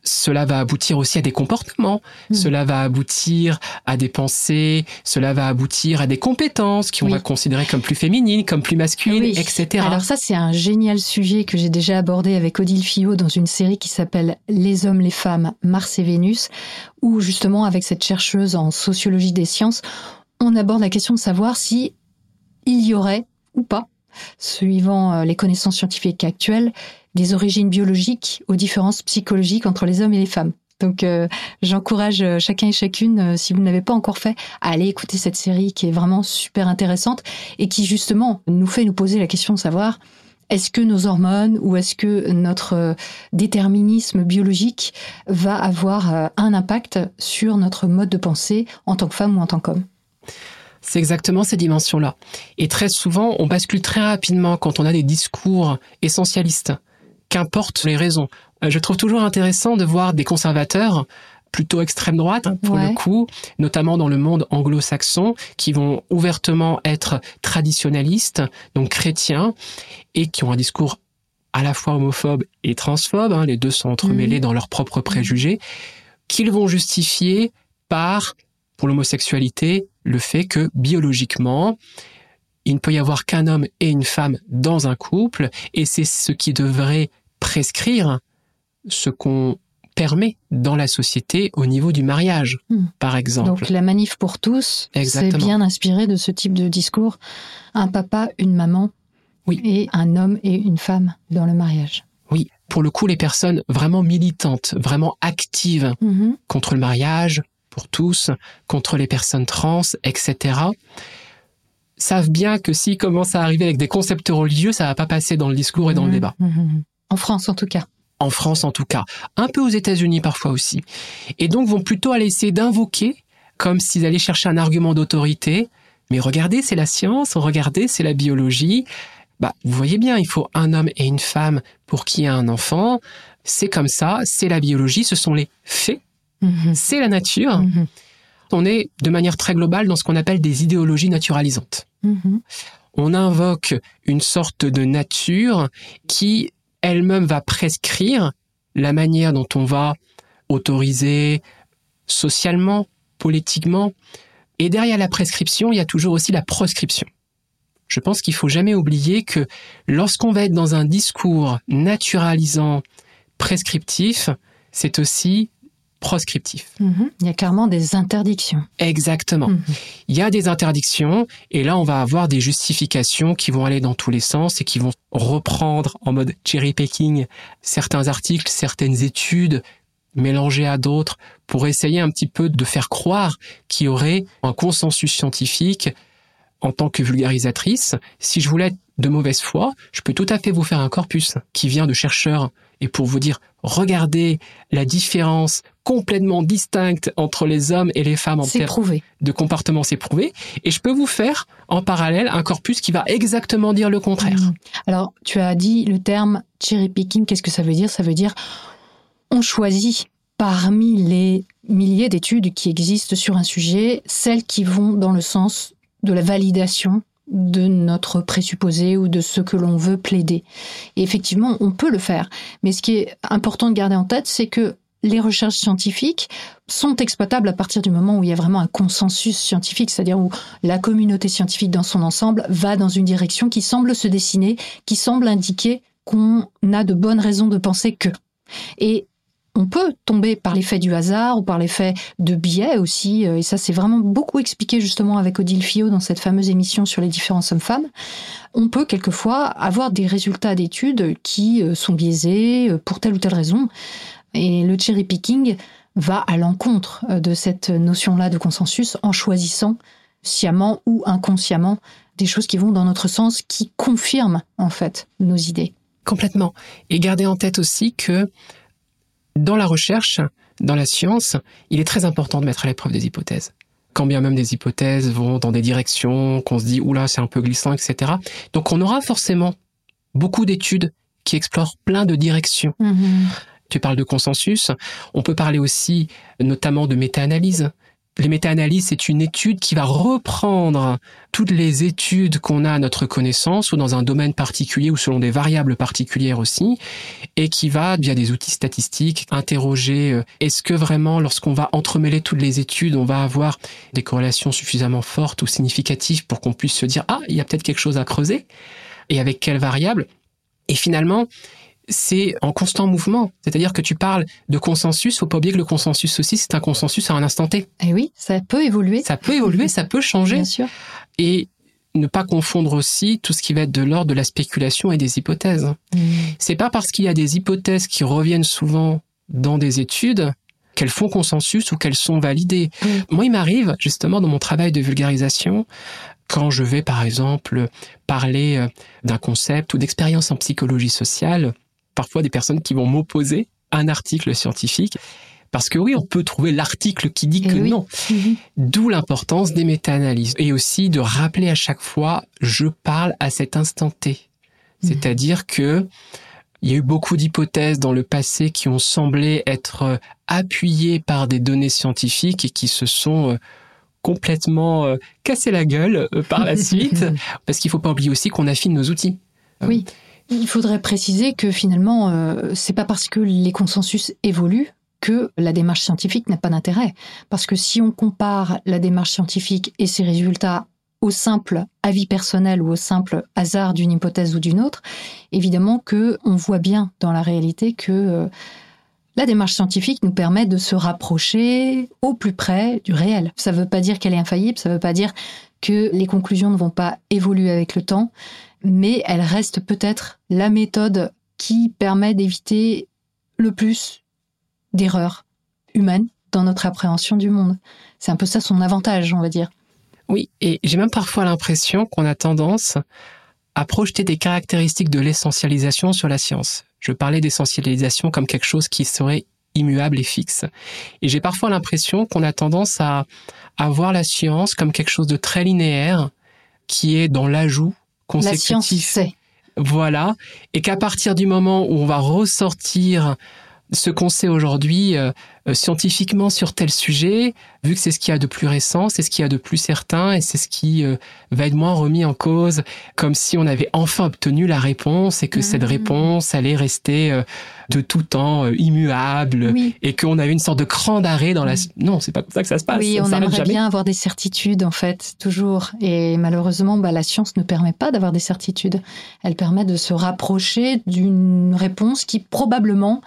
cela va aboutir aussi à des comportements, Mhm. cela va aboutir à des pensées, cela va aboutir à des compétences qui on Oui. va considérer comme plus féminines, comme plus masculines, Oui. etc. Alors ça, c'est un génial sujet que j'ai déjà abordé avec Odile Fillot dans une série qui s'appelle Les hommes, les femmes, Mars et Vénus, où justement, avec cette chercheuse en sociologie des sciences, on aborde la question de savoir si il y aurait ou pas, suivant euh, les connaissances scientifiques actuelles, des origines biologiques aux différences psychologiques entre les hommes et les femmes. Donc, euh, j'encourage euh, chacun et chacune, si vous ne l'avez pas encore fait, à aller écouter cette série qui est vraiment super intéressante et qui justement nous fait nous poser la question de savoir est-ce que nos hormones ou est-ce que notre déterminisme biologique va avoir un impact sur notre mode de pensée en tant que femme ou en tant qu'homme? C'est exactement ces dimensions-là. Et très souvent, on bascule très rapidement quand on a des discours essentialistes, qu'importe les raisons. Euh, Je trouve toujours intéressant de voir des conservateurs plutôt extrême droite hein, pour Ouais. le coup, notamment dans le monde anglo-saxon, qui vont ouvertement être traditionnalistes, donc chrétiens, et qui ont un discours à la fois homophobe et transphobe, hein, les deux sont entremêlés dans leurs propres préjugés, qu'ils vont justifier par, pour l'homosexualité, le fait que biologiquement, il ne peut y avoir qu'un homme et une femme dans un couple, et c'est ce qui devrait prescrire ce qu'on permet dans la société au niveau du mariage, Hmm. par exemple. Donc la manif pour tous, c'est bien inspiré de ce type de discours. Un papa, une maman, Oui. et un homme et une femme dans le mariage. Oui, pour le coup, les personnes vraiment militantes, vraiment actives Mhm. contre le mariage, pour tous, contre les personnes trans, etc., savent bien que s'ils commencent à arriver avec des concepts religieux, ça va pas passer dans le discours et dans le Mhm. débat. Mhm. En France, en tout cas. En France, en tout cas. Un peu aux États-Unis, parfois aussi. Et donc, vont plutôt aller essayer d'invoquer, comme s'ils allaient chercher un argument d'autorité. Mais regardez, c'est la science, regardez, c'est la biologie. Bah, vous voyez bien, il faut un homme et une femme pour qu'il y ait un enfant. C'est comme ça, c'est la biologie, ce sont les faits, Mhm. c'est la nature. Mhm. On est de manière très globale dans ce qu'on appelle des idéologies naturalisantes. Mhm. On invoque une sorte de nature qui elle-même va prescrire la manière dont on va autoriser socialement, politiquement. Et derrière la prescription, il y a toujours aussi la proscription. Je pense qu'il faut jamais oublier que lorsqu'on va être dans un discours naturalisant, prescriptif, c'est aussi proscriptif. Mhm. Il y a clairement des interdictions. Exactement. Mhm. Il y a des interdictions et là on va avoir des justifications qui vont aller dans tous les sens et qui vont reprendre en mode cherry picking certains articles, certaines études mélangées à d'autres pour essayer un petit peu de faire croire qu'il y aurait un consensus scientifique en tant que vulgarisatrice. Si je voulais être de mauvaise foi, je peux tout à fait vous faire un corpus qui vient de chercheurs et pour vous dire regardez la différence complètement distincte entre les hommes et les femmes en termes prouvé. de comportement c'est prouvé, et je peux vous faire en parallèle un corpus qui va exactement dire le contraire. Mhm. Alors, tu as dit le terme cherry picking. Qu'est-ce que ça veut dire? Ça veut dire on choisit parmi les milliers d'études qui existent sur un sujet celles qui vont dans le sens de la validation de notre présupposé ou de ce que l'on veut plaider. Et effectivement, on peut le faire. Mais ce qui est important de garder en tête, c'est que les recherches scientifiques sont exploitables à partir du moment où il y a vraiment un consensus scientifique, c'est-à-dire où la communauté scientifique dans son ensemble va dans une direction qui semble se dessiner, qui semble indiquer qu'on a de bonnes raisons de penser que. Et on peut tomber par l'effet du hasard ou par l'effet de biais aussi, euh, et ça c'est vraiment beaucoup expliqué justement avec Odile Fillot dans cette fameuse émission sur les différences hommes-femmes. On peut quelquefois avoir des résultats d'études qui euh, sont biaisés euh, pour telle ou telle raison, et le cherry picking va à l'encontre euh, de cette notion-là de consensus en choisissant sciemment ou inconsciemment des choses qui vont dans notre sens, qui confirment en fait nos idées. Complètement. Et gardez en tête aussi que dans la recherche, dans la science, il est très important de mettre à l'épreuve des hypothèses. Quand bien même des hypothèses vont dans des directions qu'on se dit, oula, c'est un peu glissant, etc. Donc on aura forcément beaucoup d'études qui explorent plein de directions. Tu parles de consensus. On peut parler aussi notamment de méta-analyse. Les méta-analyses, c'est une étude qui va reprendre toutes les études qu'on a à notre connaissance ou dans un domaine particulier ou selon des variables particulières aussi et qui va, via des outils statistiques, interroger euh, est-ce que vraiment, lorsqu'on va entremêler toutes les études, on va avoir des corrélations suffisamment fortes ou significatives pour qu'on puisse se dire ah, il y a peut-être quelque chose à creuser et avec quelles variables Et finalement, c'est en constant mouvement. C'est-à-dire que tu parles de consensus, faut pas oublier que le consensus aussi, c'est un consensus à un instant T. Et oui, ça peut évoluer. Ça peut évoluer, ça peut changer. Bien sûr. Et ne pas confondre aussi tout ce qui va être de l'ordre de la spéculation et des hypothèses. C'est pas parce qu'il y a des hypothèses qui reviennent souvent dans des études qu'elles font consensus ou qu'elles sont validées. Mm. Moi, il m'arrive, justement, dans mon travail de vulgarisation, quand je vais, par exemple, parler euh, d'un concept ou d'expérience en psychologie sociale, parfois des personnes qui vont m'opposer un article scientifique. Parce que oui, on peut trouver l'article qui dit Eh que oui. non. Mhm. D'où l'importance des méta-analyses. Et aussi de rappeler à chaque fois, je parle à cet instant T. Mhm. C'est-à-dire que Il y a eu beaucoup d'hypothèses dans le passé qui ont semblé être euh, appuyées par des données scientifiques et qui se sont euh, complètement euh, cassé la gueule par la *laughs* suite, parce qu'il faut pas oublier aussi qu'on affine nos outils. Oui. Il faudrait préciser que finalement, euh, c'est pas parce que les consensus évoluent que la démarche scientifique n'a pas d'intérêt. Parce que si on compare la démarche scientifique et ses résultats au simple avis personnel ou au simple hasard d'une hypothèse ou d'une autre, évidemment que on voit bien dans la réalité que euh, la démarche scientifique nous permet de se rapprocher au plus près du réel. Ça ne veut pas dire qu'elle est infaillible, ça ne veut pas dire que les conclusions ne vont pas évoluer avec le temps, mais elle reste peut-être la méthode qui permet d'éviter le plus d'erreurs humaines dans notre appréhension du monde. C'est un peu ça son avantage, on va dire. Oui, et j'ai même parfois l'impression qu'on a tendance à projeter des caractéristiques de l'essentialisation sur la science. Je parlais d'essentialisation comme quelque chose qui serait immuable et fixe. Et j'ai parfois l'impression qu'on a tendance à, voir la science comme quelque chose de très linéaire, qui est dans l'ajout La science sait. Voilà. Et qu'à partir du moment où on va ressortir ce qu'on sait aujourd'hui euh, euh, scientifiquement sur tel sujet, vu que c'est ce qu'il y a de plus récent, c'est ce qu'il y a de plus certain et c'est ce qui euh, va être moins remis en cause, comme si on avait enfin obtenu la réponse et que cette Mhm. réponse allait rester euh, de tout temps euh, immuable Oui. et qu'on avait une sorte de cran d'arrêt dans la... Non, c'est pas comme ça que ça se passe. Oui, on s'arrête aimerait jamais. bien avoir des certitudes, en fait, toujours. Et malheureusement, bah, la science ne permet pas d'avoir des certitudes. Elle permet de se rapprocher d'une réponse qui probablement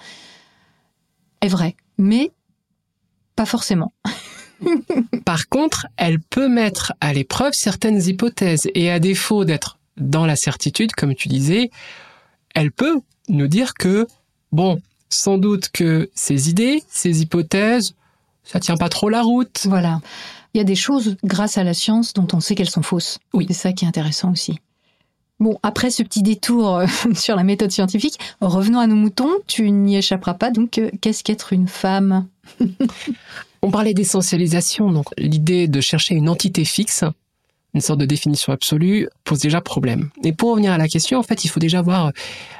est vraie, mais pas forcément. *laughs* Par contre, elle peut mettre à l'épreuve certaines hypothèses et à défaut d'être dans la certitude, comme tu disais, elle peut nous dire que, bon, sans doute que ces idées, ces hypothèses, ça tient pas trop la route. Voilà. Il y a des choses, grâce à la science, dont on sait qu'elles sont fausses. Oui. C'est ça qui est intéressant aussi. Bon, après ce petit détour euh, *laughs* sur la méthode scientifique, revenons à nos moutons. Tu n'y échapperas pas. Donc, euh, qu'est-ce qu'être une femme? *laughs* On parlait d'essentialisation, donc l'idée de chercher une entité fixe, une sorte de définition absolue, pose déjà problème. Et pour revenir à la question, en fait, il faut déjà voir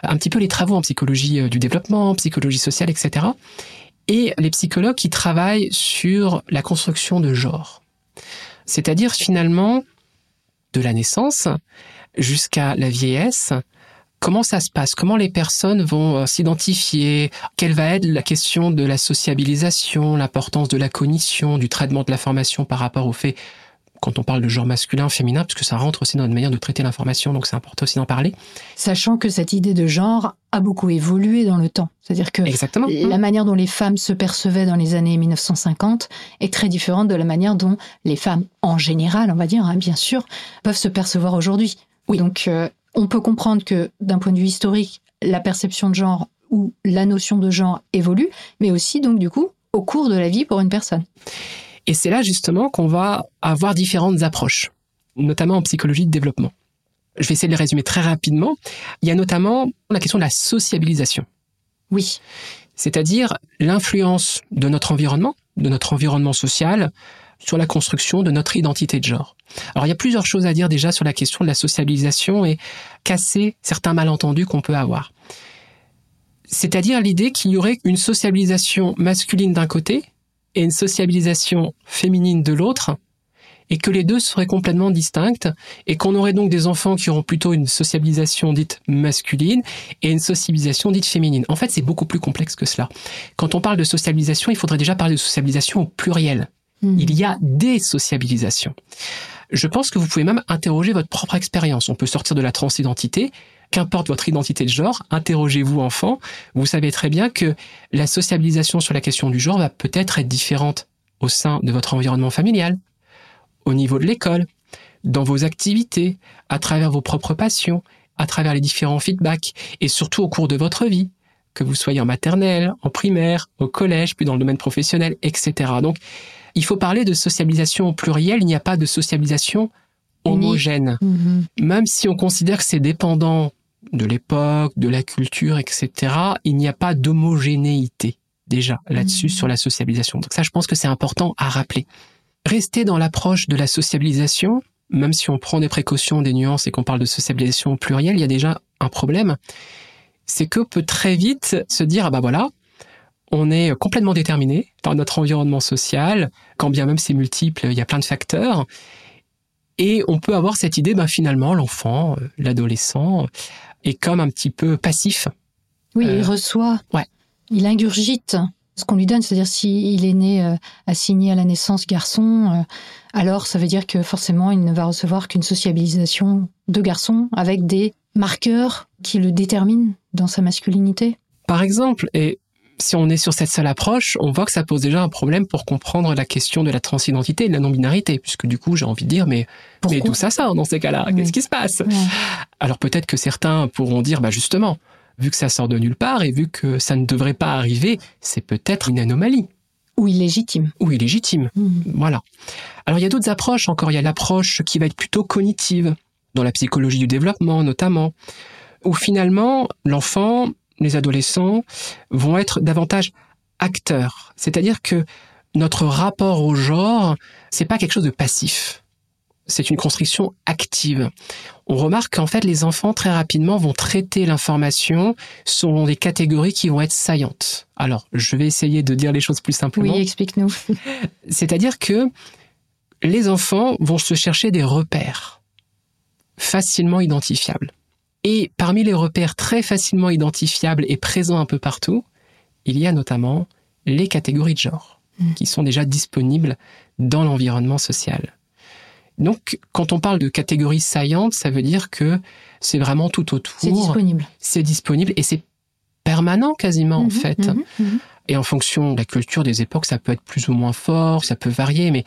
un petit peu les travaux en psychologie euh, du développement, en psychologie sociale, etc. Et les psychologues qui travaillent sur la construction de genre. C'est-à-dire finalement, de la naissance jusqu'à la vieillesse, comment ça se passe? Comment les personnes vont euh, s'identifier? Quelle va être la question de la sociabilisation, l'importance de la cognition, du traitement de l'information par rapport au fait quand on parle de genre masculin, féminin, parce que ça rentre aussi dans notre manière de traiter l'information, donc c'est important aussi d'en parler. Sachant que cette idée de genre a beaucoup évolué dans le temps. C'est-à-dire que Exactement. la manière dont les femmes se percevaient dans les années 1950 est très différente de la manière dont les femmes, en général, on va dire, hein, bien sûr, peuvent se percevoir aujourd'hui. Oui. Donc, euh, on peut comprendre que, d'un point de vue historique, la perception de genre ou la notion de genre évolue, mais aussi, donc, du coup, au cours de la vie pour une personne. Et c'est là justement qu'on va avoir différentes approches, notamment en psychologie de développement. Je vais essayer de les résumer très rapidement. Il y a notamment la question de la sociabilisation. Oui, c'est-à-dire l'influence de notre environnement, de notre environnement social, sur la construction de notre identité de genre. Alors il y a plusieurs choses à dire déjà sur la question de la sociabilisation et casser certains malentendus qu'on peut avoir. C'est-à-dire l'idée qu'il y aurait une sociabilisation masculine d'un côté et une sociabilisation féminine de l'autre, et que les deux seraient complètement distinctes, et qu'on aurait donc des enfants qui auront plutôt une sociabilisation dite masculine et une sociabilisation dite féminine. En fait, c'est beaucoup plus complexe que cela. Quand on parle de sociabilisation, il faudrait déjà parler de sociabilisation au pluriel. Hmm. Il y a des sociabilisations. Je pense que vous pouvez même interroger votre propre expérience. On peut sortir de la transidentité. Qu'importe votre identité de genre, interrogez-vous enfant. Vous savez très bien que la sociabilisation sur la question du genre va peut-être être différente au sein de votre environnement familial, au niveau de l'école, dans vos activités, à travers vos propres passions, à travers les différents feedbacks et surtout au cours de votre vie, que vous soyez en maternelle, en primaire, au collège, puis dans le domaine professionnel, etc. Donc, il faut parler de sociabilisation au pluriel, il n'y a pas de sociabilisation homogène. Mhm. Même si on considère que c'est dépendant de l'époque, de la culture, etc., il n'y a pas d'homogénéité déjà là-dessus Mhm. sur la sociabilisation. Donc ça, je pense que c'est important à rappeler. Rester dans l'approche de la sociabilisation, même si on prend des précautions, des nuances et qu'on parle de sociabilisation au pluriel, il y a déjà un problème. c'est qu'on peut très vite se dire, ah bah voilà, on est complètement déterminé dans notre environnement social, quand bien même c'est multiple, il y a plein de facteurs. Et on peut avoir cette idée, bah finalement, l'enfant, euh, l'adolescent, est comme un petit peu passif. Oui, il Euh, reçoit. ouais. Il ingurgite ce qu'on lui donne. C'est-à-dire, s'il est né euh, assigné à la naissance garçon, euh, alors ça veut dire que forcément, il ne va recevoir qu'une sociabilisation de garçon avec des marqueurs qui le déterminent dans sa masculinité. Par exemple, et si on est sur cette seule approche, on voit que ça pose déjà un problème pour comprendre la question de la transidentité et de la non-binarité, puisque du coup, j'ai envie de dire, mais, mais d'où ça sort dans ces cas-là? Oui. Qu'est-ce qui se passe? Alors peut-être que certains pourront dire, bah justement, vu que ça sort de nulle part et vu que ça ne devrait pas arriver, c'est peut-être une anomalie Ou illégitime. ou illégitime. Mhm. Voilà. Alors il y a d'autres approches encore. Il y a l'approche qui va être plutôt cognitive, dans la psychologie du développement notamment, où finalement l'enfant, les adolescents vont être davantage acteurs. C'est-à-dire que notre rapport au genre, c'est pas quelque chose de passif. C'est une construction active. On remarque qu'en fait, les enfants très rapidement vont traiter l'information selon des catégories qui vont être saillantes. Alors, je vais essayer de dire les choses plus simplement. Oui, explique-nous. *laughs* C'est-à-dire que les enfants vont se chercher des repères facilement identifiables. Et parmi les repères très facilement identifiables et présents un peu partout, il y a notamment les catégories de genre, Mm. qui sont déjà disponibles dans l'environnement social. Donc, quand on parle de catégories saillantes, ça veut dire que c'est vraiment tout autour. C'est disponible. C'est disponible et c'est permanent quasiment en Mhm, fait. mhm, mhm. Et en fonction de la culture des époques, ça peut être plus ou moins fort, ça peut varier, mais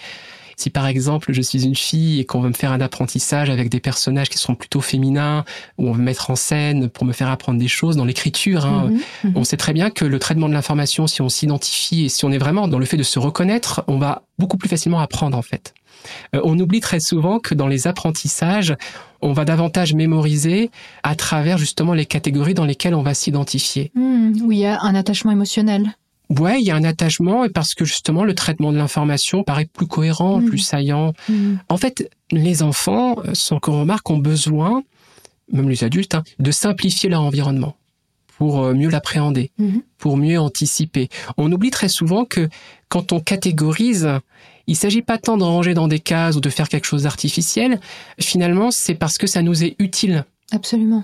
si par exemple je suis une fille et qu'on veut me faire un apprentissage avec des personnages qui sont plutôt féminins, ou on veut me mettre en scène pour me faire apprendre des choses dans l'écriture, hein, Mhm, mhm. on sait très bien que le traitement de l'information, si on s'identifie et si on est vraiment dans le fait de se reconnaître, on va beaucoup plus facilement apprendre en fait. Euh, on oublie très souvent que dans les apprentissages, on va davantage mémoriser à travers justement les catégories dans lesquelles on va s'identifier. Mhm, Où il y a un attachement émotionnel. Ouais, il y a un attachement et parce que justement le traitement de l'information paraît plus cohérent, Mhm. plus saillant. Mhm. En fait, les enfants, sans qu'on remarque, ont besoin, même les adultes, hein, de simplifier leur environnement pour euh, mieux l'appréhender, Mhm. pour mieux anticiper. On oublie très souvent que quand on catégorise, il s'agit pas tant de ranger dans des cases ou de faire quelque chose d'artificiel. Finalement, c'est parce que ça nous est utile, Absolument.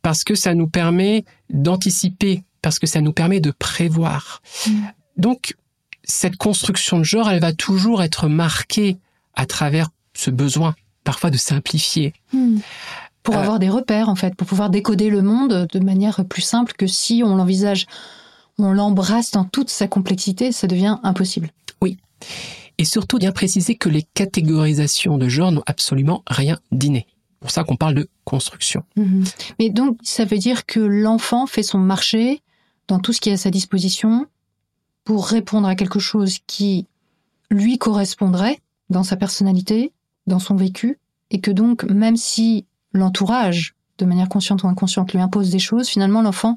parce que ça nous permet d'anticiper, parce que ça nous permet de prévoir. Mhm. Donc, cette construction de genre, elle va toujours être marquée à travers ce besoin, parfois de simplifier. Mhm. Pour Euh, avoir des repères, en fait, pour pouvoir décoder le monde de manière plus simple que si on l'envisage, on l'embrasse dans toute sa complexité, ça devient impossible. Et surtout, bien préciser que les catégorisations de genre n'ont absolument rien d'inné. C'est pour ça qu'on parle de construction. Mhm. Mais donc, ça veut dire que l'enfant fait son marché dans tout ce qui est à sa disposition pour répondre à quelque chose qui lui correspondrait dans sa personnalité, dans son vécu, et que donc, même si l'entourage, de manière consciente ou inconsciente, lui impose des choses, finalement, l'enfant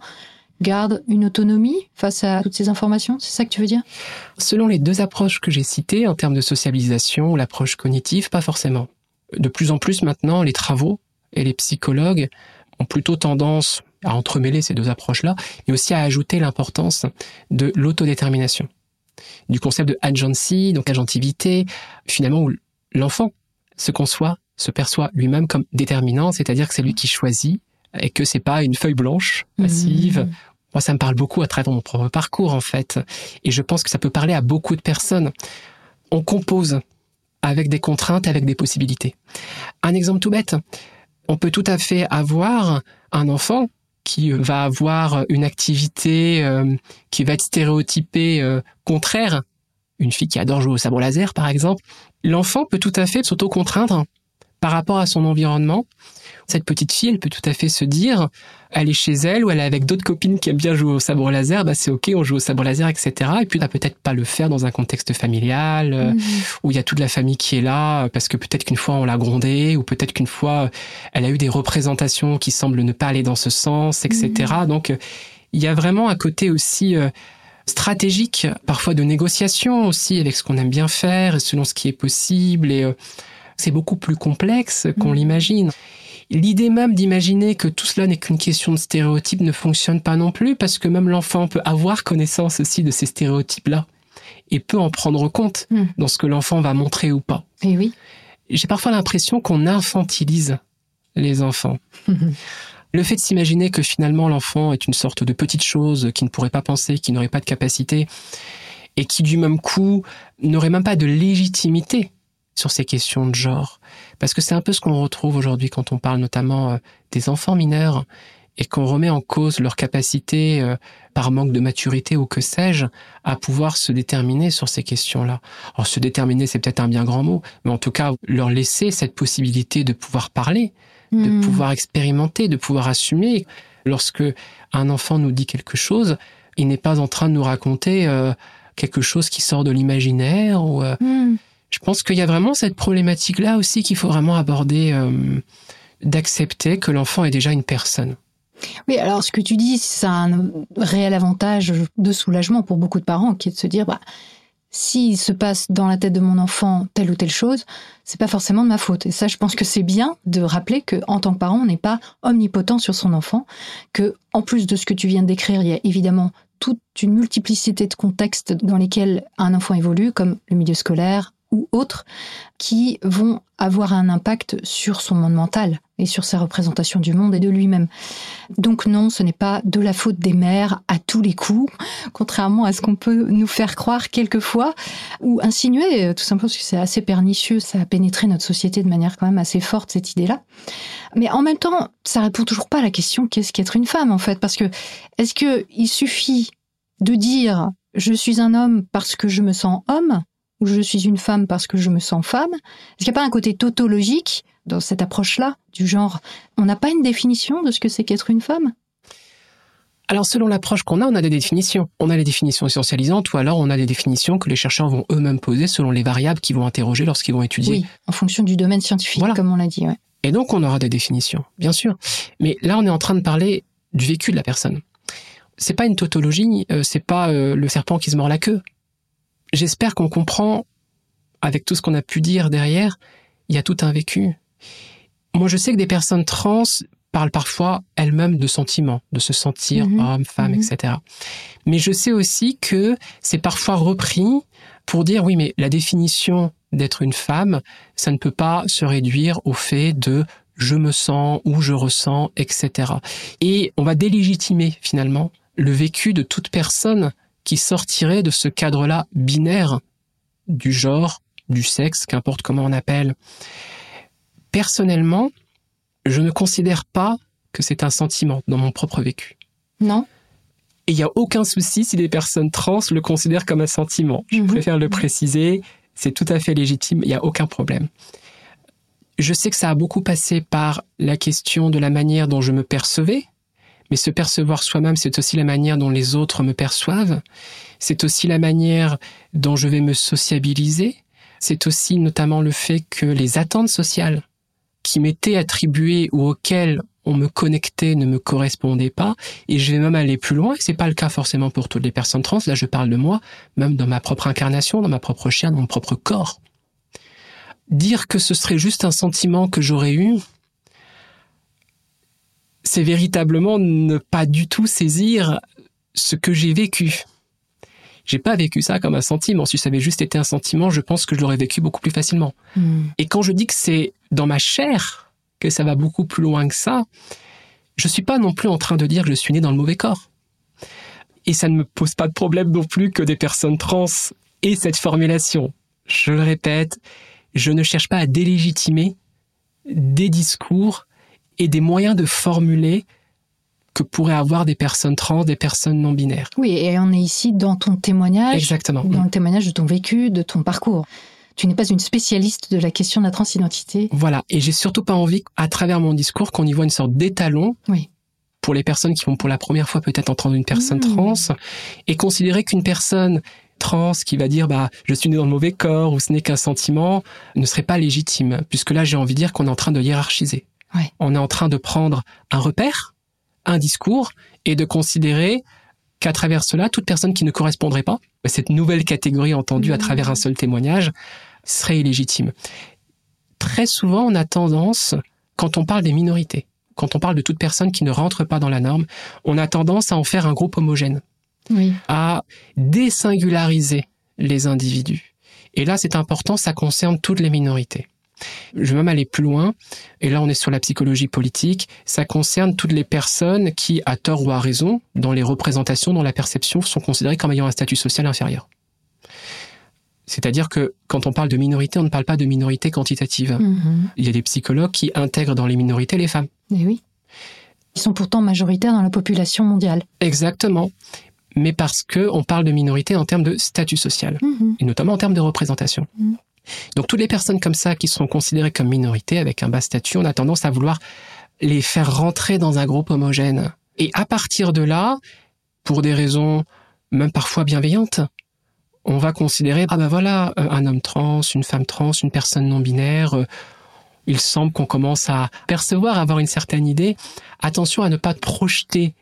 garde une autonomie face à toutes ces informations. C'est ça que tu veux dire? Selon les deux approches que j'ai citées en termes de sociabilisation l'approche cognitive, pas forcément. De plus en plus maintenant, les travaux et les psychologues ont plutôt tendance à entremêler ces deux approches-là, mais aussi à ajouter l'importance de l'autodétermination, du concept de agency, donc agentivité, finalement où l'enfant se conçoit, se perçoit lui-même comme déterminant, c'est-à-dire que c'est lui qui choisit et que c'est pas une feuille blanche passive. Mhm. Moi, ça me parle beaucoup à travers mon propre parcours, en fait. Et je pense que ça peut parler à beaucoup de personnes. On compose avec des contraintes, avec des possibilités. Un exemple tout bête. On peut tout à fait avoir un enfant qui va avoir une activité euh, qui va être stéréotypée euh, contraire. Une fille qui adore jouer au sabre laser, par exemple. L'enfant peut tout à fait s'auto-contraindre par rapport à son environnement. Cette petite fille, elle peut tout à fait se dire, elle est chez elle ou elle est avec d'autres copines qui aiment bien jouer au sabre laser, bah c'est ok, on joue au sabre laser, etc. Et puis, elle va peut-être pas le faire dans un contexte familial, euh, Mhm. où il y a toute la famille qui est là, parce que peut-être qu'une fois on l'a grondée, ou peut-être qu'une fois elle a eu des représentations qui semblent ne pas aller dans ce sens, etc. Donc, euh, il y a vraiment un côté aussi euh, stratégique, parfois de négociation aussi avec ce qu'on aime bien faire, selon ce qui est possible, et euh, c'est beaucoup plus complexe qu'on Mhm. l'imagine. L'idée même d'imaginer que tout cela n'est qu'une question de stéréotypes ne fonctionne pas non plus parce que même l'enfant peut avoir connaissance aussi de ces stéréotypes-là et peut en prendre compte Hmm. dans ce que l'enfant va montrer ou pas. Et oui. J'ai parfois l'impression qu'on infantilise les enfants. *laughs* Le fait de s'imaginer que finalement l'enfant est une sorte de petite chose qui ne pourrait pas penser, qui n'aurait pas de capacité, et qui du même coup n'aurait même pas de légitimité sur ces questions de genre. Parce que c'est un peu ce qu'on retrouve aujourd'hui quand on parle notamment euh, des enfants mineurs et qu'on remet en cause leur capacité, euh, par manque de maturité ou que sais-je, à pouvoir se déterminer sur ces questions-là. Alors se déterminer, c'est peut-être un bien grand mot, mais en tout cas leur laisser cette possibilité de pouvoir parler, de Hmm. pouvoir expérimenter, de pouvoir assumer. Lorsque un enfant nous dit quelque chose, il n'est pas en train de nous raconter euh, quelque chose qui sort de l'imaginaire. Ou, euh, Hmm. Je pense qu'il y a vraiment cette problématique-là aussi qu'il faut vraiment aborder, euh, d'accepter que l'enfant est déjà une personne. Oui, alors ce que tu dis, a un réel avantage de soulagement pour beaucoup de parents, qui est de se dire, bah, s'il se passe dans la tête de mon enfant telle ou telle chose, c'est pas forcément de ma faute. Et ça, je pense que c'est bien de rappeler que, en tant que parent, on n'est pas omnipotent sur son enfant, que, en plus de ce que tu viens de décrire, il y a évidemment toute une multiplicité de contextes dans lesquels un enfant évolue, comme le milieu scolaire ou autres, qui vont avoir un impact sur son monde mental et sur sa représentation du monde et de lui-même. Donc non, ce n'est pas de la faute des mères à tous les coups, *laughs* contrairement à ce qu'on peut nous faire croire quelquefois ou insinuer, euh, tout simplement parce que c'est assez pernicieux, ça a pénétré notre société de manière quand même assez forte, cette idée-là. Mais en même temps, ça répond toujours pas à la question qu'est-ce qu'être une femme en fait, parce que est-ce que il suffit de dire je suis un homme parce que je me sens homme ou je suis une femme parce que je me sens femme Est-ce qu'il n'y a pas un côté tautologique dans cette approche-là du genre? On n'a pas une définition de ce que c'est qu'être une femme? Alors selon l'approche qu'on a, on a des définitions. On a les définitions essentialisantes ou alors on a des définitions que les chercheurs vont eux-mêmes poser selon les variables qu'ils vont interroger lorsqu'ils vont étudier. Oui, en fonction du domaine scientifique, Voilà. comme on l'a dit. ouais. Et donc, on aura des définitions, bien sûr. Mais là, on est en train de parler du vécu de la personne. C'est pas une tautologie, euh, c'est pas euh, le serpent qui se mord la queue. J'espère qu'on comprend, avec tout ce qu'on a pu dire derrière, il y a tout un vécu. Moi, je sais que des personnes trans parlent parfois elles-mêmes de sentiments, de se sentir Mhm. homme, femme, Mhm. etc. Mais je sais aussi que c'est parfois repris pour dire oui, mais la définition d'être une femme, ça ne peut pas se réduire au fait de je me sens ou je ressens, etc. Et on va délégitimer finalement le vécu de toute personne qui sortirait de ce cadre-là binaire du genre, du sexe, qu'importe comment on appelle. Personnellement, je ne considère pas que c'est un sentiment dans mon propre vécu. Non Et il n'y a aucun souci si des personnes trans le considèrent comme un sentiment. Je Mhm. préfère le préciser, c'est tout à fait légitime, il n'y a aucun problème. Je sais que ça a beaucoup passé par la question de la manière dont je me percevais, mais se percevoir soi-même, c'est aussi la manière dont les autres me perçoivent, c'est aussi la manière dont je vais me sociabiliser, c'est aussi notamment le fait que les attentes sociales qui m'étaient attribuées ou auxquelles on me connectait ne me correspondaient pas, et je vais même aller plus loin, et c'est pas le cas forcément pour toutes les personnes trans, là je parle de moi, même dans ma propre incarnation, dans ma propre chair, dans mon propre corps. Dire que ce serait juste un sentiment que j'aurais eu, c'est véritablement ne pas du tout saisir ce que j'ai vécu. J'ai pas vécu ça comme un sentiment. Si ça avait juste été un sentiment, je pense que je l'aurais vécu beaucoup plus facilement. Hmm. Et quand je dis que c'est dans ma chair que ça va beaucoup plus loin que ça, je suis pas non plus en train de dire que je suis né dans le mauvais corps. Et ça ne me pose pas de problème non plus que des personnes trans aient cette formulation. Je le répète, je ne cherche pas à délégitimer des discours et des moyens de formuler que pourraient avoir des personnes trans, des personnes non binaires. Oui, et on est ici dans ton témoignage, Exactement. dans le témoignage de ton vécu, de ton parcours. Tu n'es pas une spécialiste de la question de la transidentité. Voilà. Et j'ai surtout pas envie, à travers mon discours, qu'on y voit une sorte d'étalon Oui. pour les personnes qui vont pour la première fois peut-être entendre une personne Mmh. trans et considérer qu'une personne trans qui va dire bah je suis né dans le mauvais corps ou ce n'est qu'un sentiment ne serait pas légitime puisque là j'ai envie de dire qu'on est en train de hiérarchiser. Ouais. On est en train de prendre un repère, un discours et de considérer qu'à travers cela toute personne qui ne correspondrait pas à cette nouvelle catégorie entendue à Mmh. travers un seul témoignage serait illégitime. Très souvent on a tendance quand on parle des minorités, quand on parle de toute personne qui ne rentre pas dans la norme, on a tendance à en faire un groupe homogène, Oui. à désingulariser les individus. Et là, c'est important, ça concerne toutes les minorités. Je vais même aller plus loin, et là on est sur la psychologie politique, ça concerne toutes les personnes qui, à tort ou à raison, dans les représentations, dans la perception, sont considérées comme ayant un statut social inférieur. C'est-à-dire que quand on parle de minorité, on ne parle pas de minorité quantitative. Mhm. Il y a des psychologues qui intègrent dans les minorités les femmes. Et oui. Ils sont pourtant majoritaires dans la population mondiale. Exactement. Mais parce que on parle de minorité en termes de statut social, Mhm. et notamment en termes de représentation. Mhm. Donc toutes les personnes comme ça qui sont considérées comme minorités avec un bas statut, on a tendance à vouloir les faire rentrer dans un groupe homogène. Et à partir de là, pour des raisons même parfois bienveillantes, on va considérer ah ben voilà euh, un homme trans, une femme trans, une personne non binaire. euh, il semble qu'on commence à percevoir, à avoir une certaine idée. Attention à ne pas projeter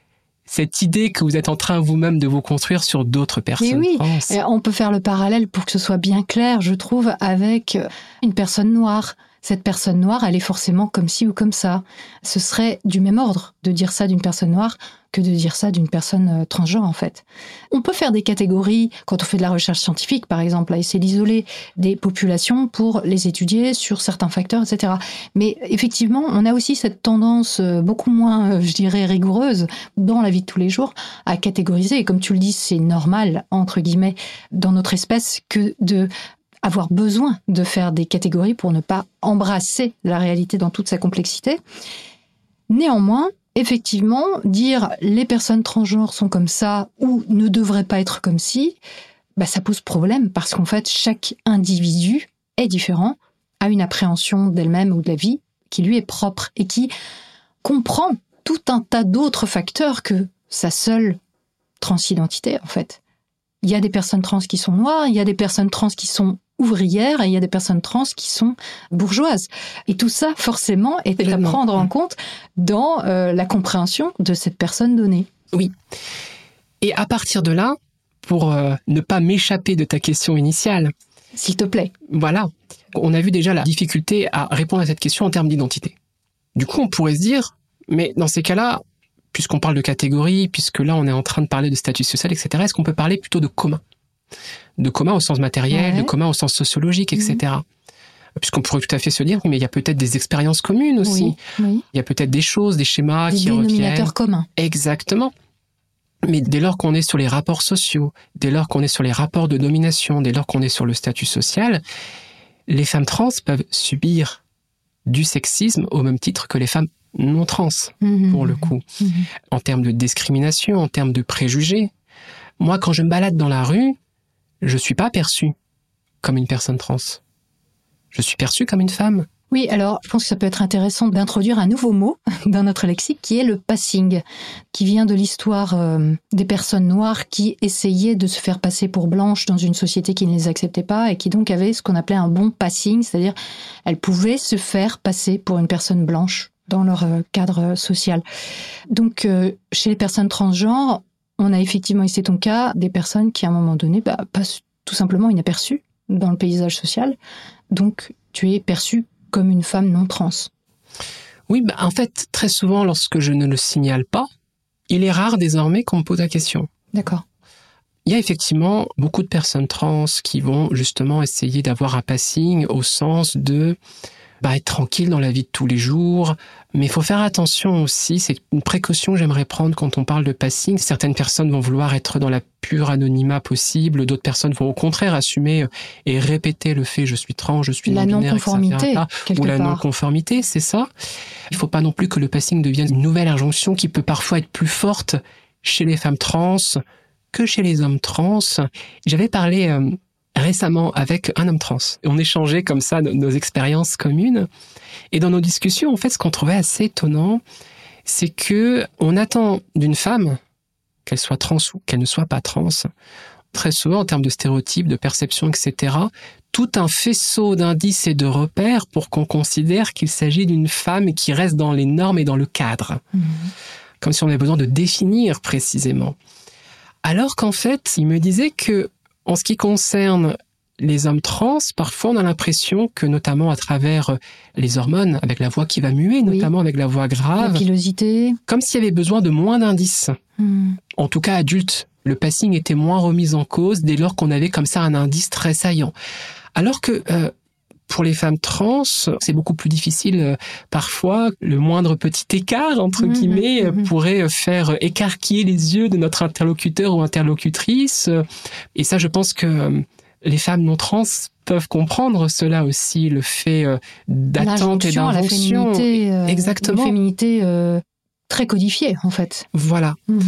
cette idée que vous êtes en train vous-même de vous construire sur d'autres personnes oui. Et on peut faire le parallèle pour que ce soit bien clair, je trouve, avec une personne noire. Cette personne noire, elle est forcément comme ci ou comme ça. Ce serait du même ordre de dire ça d'une personne noire que de dire ça d'une personne euh, transgenre, en fait. On peut faire des catégories quand on fait de la recherche scientifique, par exemple, à essayer d'isoler des populations pour les étudier sur certains facteurs, etc. Mais effectivement, on a aussi cette tendance euh, beaucoup moins, euh, je dirais, rigoureuse dans la vie de tous les jours à catégoriser. Et comme tu le dis, c'est normal, entre guillemets, dans notre espèce que de avoir besoin de faire des catégories pour ne pas embrasser la réalité dans toute sa complexité. Néanmoins, effectivement, dire les personnes transgenres sont comme ça ou ne devraient pas être comme si, bah, ça pose problème parce qu'en fait, chaque individu est différent, a une appréhension d'elle-même ou de la vie qui lui est propre et qui comprend tout un tas d'autres facteurs que sa seule transidentité, en fait. Il y a des personnes trans qui sont noires, il y a des personnes trans qui sont ouvrières et il y a des personnes trans qui sont bourgeoises. Et tout ça, forcément, est à prendre en compte dans euh, la compréhension de cette personne donnée. Et à partir de là, pour euh, ne pas m'échapper de ta question initiale, S'il te plaît. voilà, on a vu déjà la difficulté à répondre à cette question en termes d'identité. Du coup, on pourrait se dire, mais dans ces cas-là, puisqu'on parle de catégorie, puisque là on est en train de parler de statut social, etc., est-ce qu'on peut parler plutôt de commun? De commun au sens matériel, Ouais. de commun au sens sociologique, etc. Puisqu'on pourrait tout à fait se dire, mais il y a peut-être des expériences communes aussi. Oui, oui. Il y a peut-être des choses, des schémas Des qui reviennent. dénominateurs communs. Exactement. Mais dès lors qu'on est sur les rapports sociaux, dès lors qu'on est sur les rapports de domination, dès lors qu'on est sur le statut social, les femmes trans peuvent subir du sexisme au même titre que les femmes non trans, pour le coup. Mhm. En termes de discrimination, en termes de préjugés. Moi, quand je me balade dans la rue, je suis pas perçue comme une personne trans. Je suis perçue comme une femme. Oui, alors je pense que ça peut être intéressant d'introduire un nouveau mot *laughs* dans notre lexique qui est le passing, qui vient de l'histoire euh, des personnes noires qui essayaient de se faire passer pour blanches dans une société qui ne les acceptait pas et qui donc avaient ce qu'on appelait un bon passing, c'est-à-dire elles pouvaient se faire passer pour une personne blanche dans leur euh, cadre social. Donc euh, chez les personnes transgenres, on a effectivement, et c'est ton cas, des personnes qui à un moment donné bah, passent tout simplement inaperçues dans le paysage social. Donc tu es perçu comme une femme non trans. Oui, bah, en fait, très souvent, lorsque je ne le signale pas, il est rare désormais qu'on me pose la question. D'accord. Il y a effectivement beaucoup de personnes trans qui vont justement essayer d'avoir un passing au sens de bah, être tranquille dans la vie de tous les jours. Mais il faut faire attention aussi, c'est une précaution que j'aimerais prendre quand on parle de passing. Certaines personnes vont vouloir être dans la pure anonymat possible, d'autres personnes vont au contraire assumer et répéter le fait je suis trans, je suis La non-conformité, ou la non-conformité, c'est ça. Il faut pas non plus que le passing devienne une nouvelle injonction qui peut parfois être plus forte chez les femmes trans que chez les hommes trans. J'avais parlé euh, récemment avec un homme trans. On échangeait comme ça nos, nos expériences communes. Et dans nos discussions, en fait, ce qu'on trouvait assez étonnant, c'est que on attend d'une femme, qu'elle soit trans ou qu'elle ne soit pas trans, très souvent en termes de stéréotypes, de perceptions, etc., tout un faisceau d'indices et de repères pour qu'on considère qu'il s'agit d'une femme qui reste dans les normes et dans le cadre. Mhm. Comme si on avait besoin de définir précisément. Alors qu'en fait, il me disait que, en ce qui concerne les hommes trans, parfois on a l'impression que notamment à travers les hormones, avec la voix qui va muer, notamment avec la voix grave, La pilosité. comme s'il y avait besoin de moins d'indices. Hmm. En tout cas adulte, le passing était moins remis en cause dès lors qu'on avait comme ça un indice très saillant. Alors que euh, pour les femmes trans, c'est beaucoup plus difficile euh, parfois. Le moindre petit écart, entre Mhm, guillemets, euh, mhm. pourrait faire écarquiller les yeux de notre interlocuteur ou interlocutrice. Et ça, je pense que euh, les femmes non trans peuvent comprendre cela aussi, le fait euh, d'attente et L'injonction à la d'invention. féminité. euh, Exactement. Une féminité euh, très codifiée, en fait. Voilà. Mhm.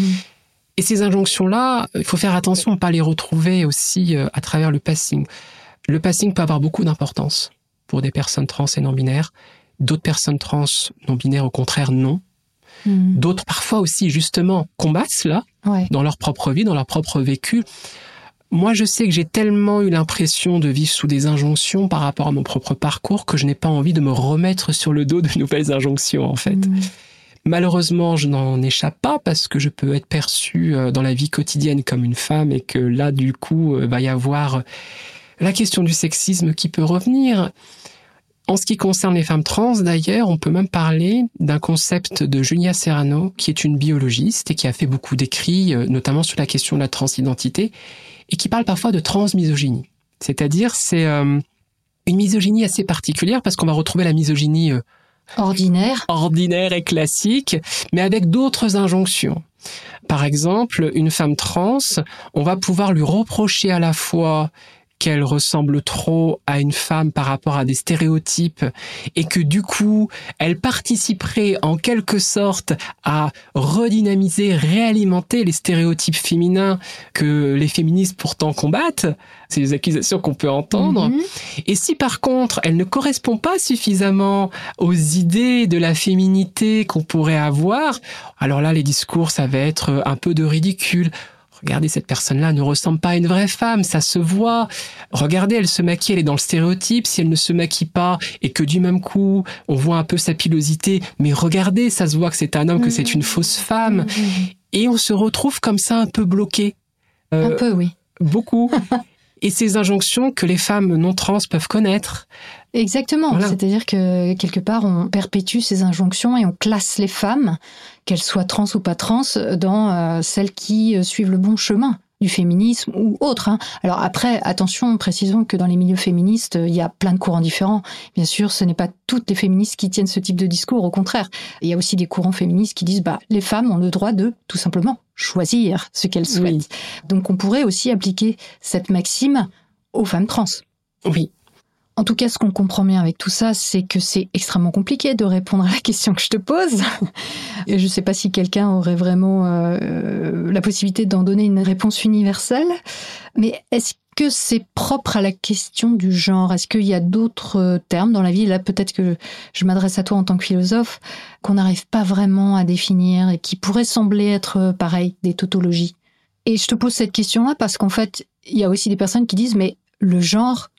Et ces injonctions-là, il faut faire attention à ne pas les retrouver aussi euh, à travers le passing. Le passing peut avoir beaucoup d'importance pour des personnes trans et non-binaires. D'autres personnes trans non-binaires, au contraire, non. Mhm. D'autres, parfois aussi, justement, combattent cela Ouais. dans leur propre vie, dans leur propre vécu. Moi, je sais que j'ai tellement eu l'impression de vivre sous des injonctions par rapport à mon propre parcours que je n'ai pas envie de me remettre sur le dos de *laughs* nouvelles injonctions, en fait. Mhm. Malheureusement, je n'en échappe pas parce que je peux être perçue euh, dans la vie quotidienne comme une femme et que là, du coup, euh, va y avoir la question du sexisme qui peut revenir. En ce qui concerne les femmes trans, d'ailleurs, on peut même parler d'un concept de Julia Serrano, qui est une biologiste et qui a fait beaucoup d'écrits, euh, notamment sur la question de la transidentité, et qui parle parfois de transmisogynie. C'est-à-dire, c'est euh, une misogynie assez particulière parce qu'on va retrouver la misogynie euh, Ordinaire. ordinaire et classique, mais avec d'autres injonctions. Par exemple, une femme trans, on va pouvoir lui reprocher à la fois qu'elle ressemble trop à une femme par rapport à des stéréotypes et que du coup, elle participerait en quelque sorte à redynamiser, réalimenter les stéréotypes féminins que les féministes pourtant combattent. C'est les accusations qu'on peut entendre. Mhm. Et si par contre elle ne correspond pas suffisamment aux idées de la féminité qu'on pourrait avoir, alors là les discours ça va être un peu de ridicule. Regardez, cette personne-là ne ressemble pas à une vraie femme, ça se voit. Regardez, elle se maquille, elle est dans le stéréotype. Si elle ne se maquille pas et que du même coup, on voit un peu sa pilosité, mais regardez, ça se voit que c'est un homme, que c'est une fausse femme. Mhm. Et on se retrouve comme ça un peu bloqué. Euh, Un peu, oui. beaucoup. *laughs* Et ces injonctions que les femmes non trans peuvent connaître. Exactement. Voilà. C'est-à-dire que quelque part, on perpétue ces injonctions et on classe les femmes, qu'elles soient trans ou pas trans, dans euh, celles qui euh, suivent le bon chemin du féminisme ou autre. hein. Alors après, attention, précisons que dans les milieux féministes, il y a plein de courants différents. Bien sûr, ce n'est pas toutes les féministes qui tiennent ce type de discours, au contraire. Il y a aussi des courants féministes qui disent, bah, les femmes ont le droit de, tout simplement, choisir ce qu'elles souhaitent. Oui. Donc on pourrait aussi appliquer cette maxime aux femmes trans. Oui, En tout cas, ce qu'on comprend bien avec tout ça, c'est que c'est extrêmement compliqué de répondre à la question que je te pose. *laughs* Et je ne sais pas si quelqu'un aurait vraiment euh, la possibilité d'en donner une réponse universelle. Mais est-ce que c'est propre à la question du genre? Est-ce qu'il y a d'autres euh, termes dans la vie? Là, peut-être que je m'adresse à toi en tant que philosophe, qu'on n'arrive pas vraiment à définir et qui pourraient sembler être, euh, pareil, des tautologies. Et je te pose cette question-là parce qu'en fait, il y a aussi des personnes qui disent, mais le genre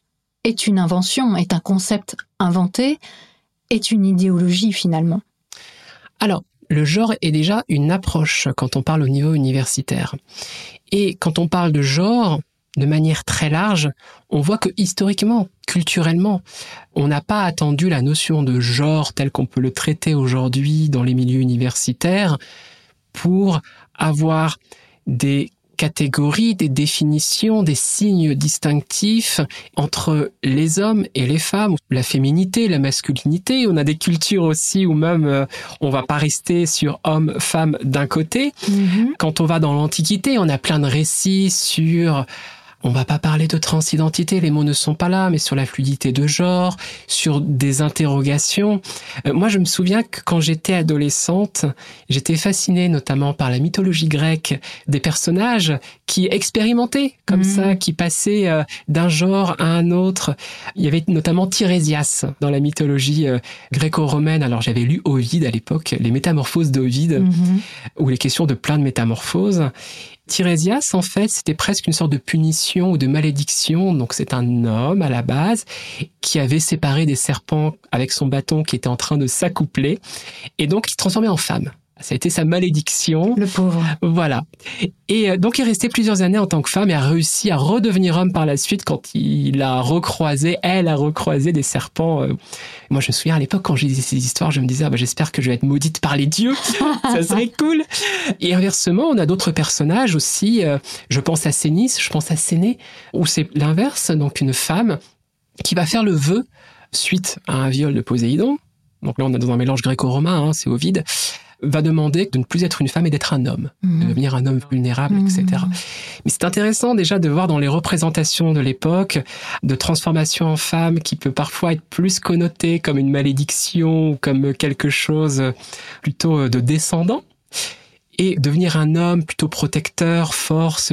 est une invention, est un concept inventé, est une idéologie finalement. Alors, le genre est déjà une approche quand on parle au niveau universitaire. Et quand on parle de genre, de manière très large, on voit que historiquement, culturellement, on n'a pas attendu la notion de genre telle qu'on peut le traiter aujourd'hui dans les milieux universitaires pour avoir des catégories, des définitions, des signes distinctifs entre les hommes et les femmes, la féminité, la masculinité. On a des cultures aussi où même euh, on va pas rester sur homme, femme d'un côté. Quand on va dans l'Antiquité, on a plein de récits sur on va pas parler de transidentité, les mots ne sont pas là, mais sur la fluidité de genre, sur des interrogations. Euh, moi, je me souviens que quand j'étais adolescente, j'étais fascinée notamment par la mythologie grecque, des personnages qui expérimentaient comme ça, qui passaient euh, d'un genre à un autre. Il y avait notamment Tirésias dans la mythologie euh, gréco-romaine. Alors j'avais lu Ovide à l'époque, les métamorphoses d'Ovide Mhm. où il est question de plein de métamorphoses. Tirésias, en fait, c'était presque une sorte de punition ou de malédiction. Donc, c'est un homme à la base qui avait séparé des serpents avec son bâton qui était en train de s'accoupler et donc il se transformait en femme Ça a été sa malédiction. Le pauvre. Voilà. Et euh, donc, il est resté plusieurs années en tant que femme et a réussi à redevenir homme par la suite quand il a recroisé, elle a recroisé des serpents. Euh. Moi, je me souviens à l'époque, quand je disais ces histoires, je me disais, ah, bah, j'espère que je vais être maudite par les dieux. *laughs* Ça serait cool. Et inversement, on a d'autres personnages aussi. Euh, je pense à Sénis, je pense à Séné, où c'est l'inverse. Donc, une femme qui va faire le vœu suite à un viol de Poséidon. Donc là, on est dans un mélange gréco-romain, hein, c'est Ovide va demander de ne plus être une femme et d'être un homme, de mhm. devenir un homme vulnérable, etc. Mhm. Mais c'est intéressant déjà de voir dans les représentations de l'époque de transformation en femme qui peut parfois être plus connotée comme une malédiction ou comme quelque chose plutôt de descendant et devenir un homme plutôt protecteur, force.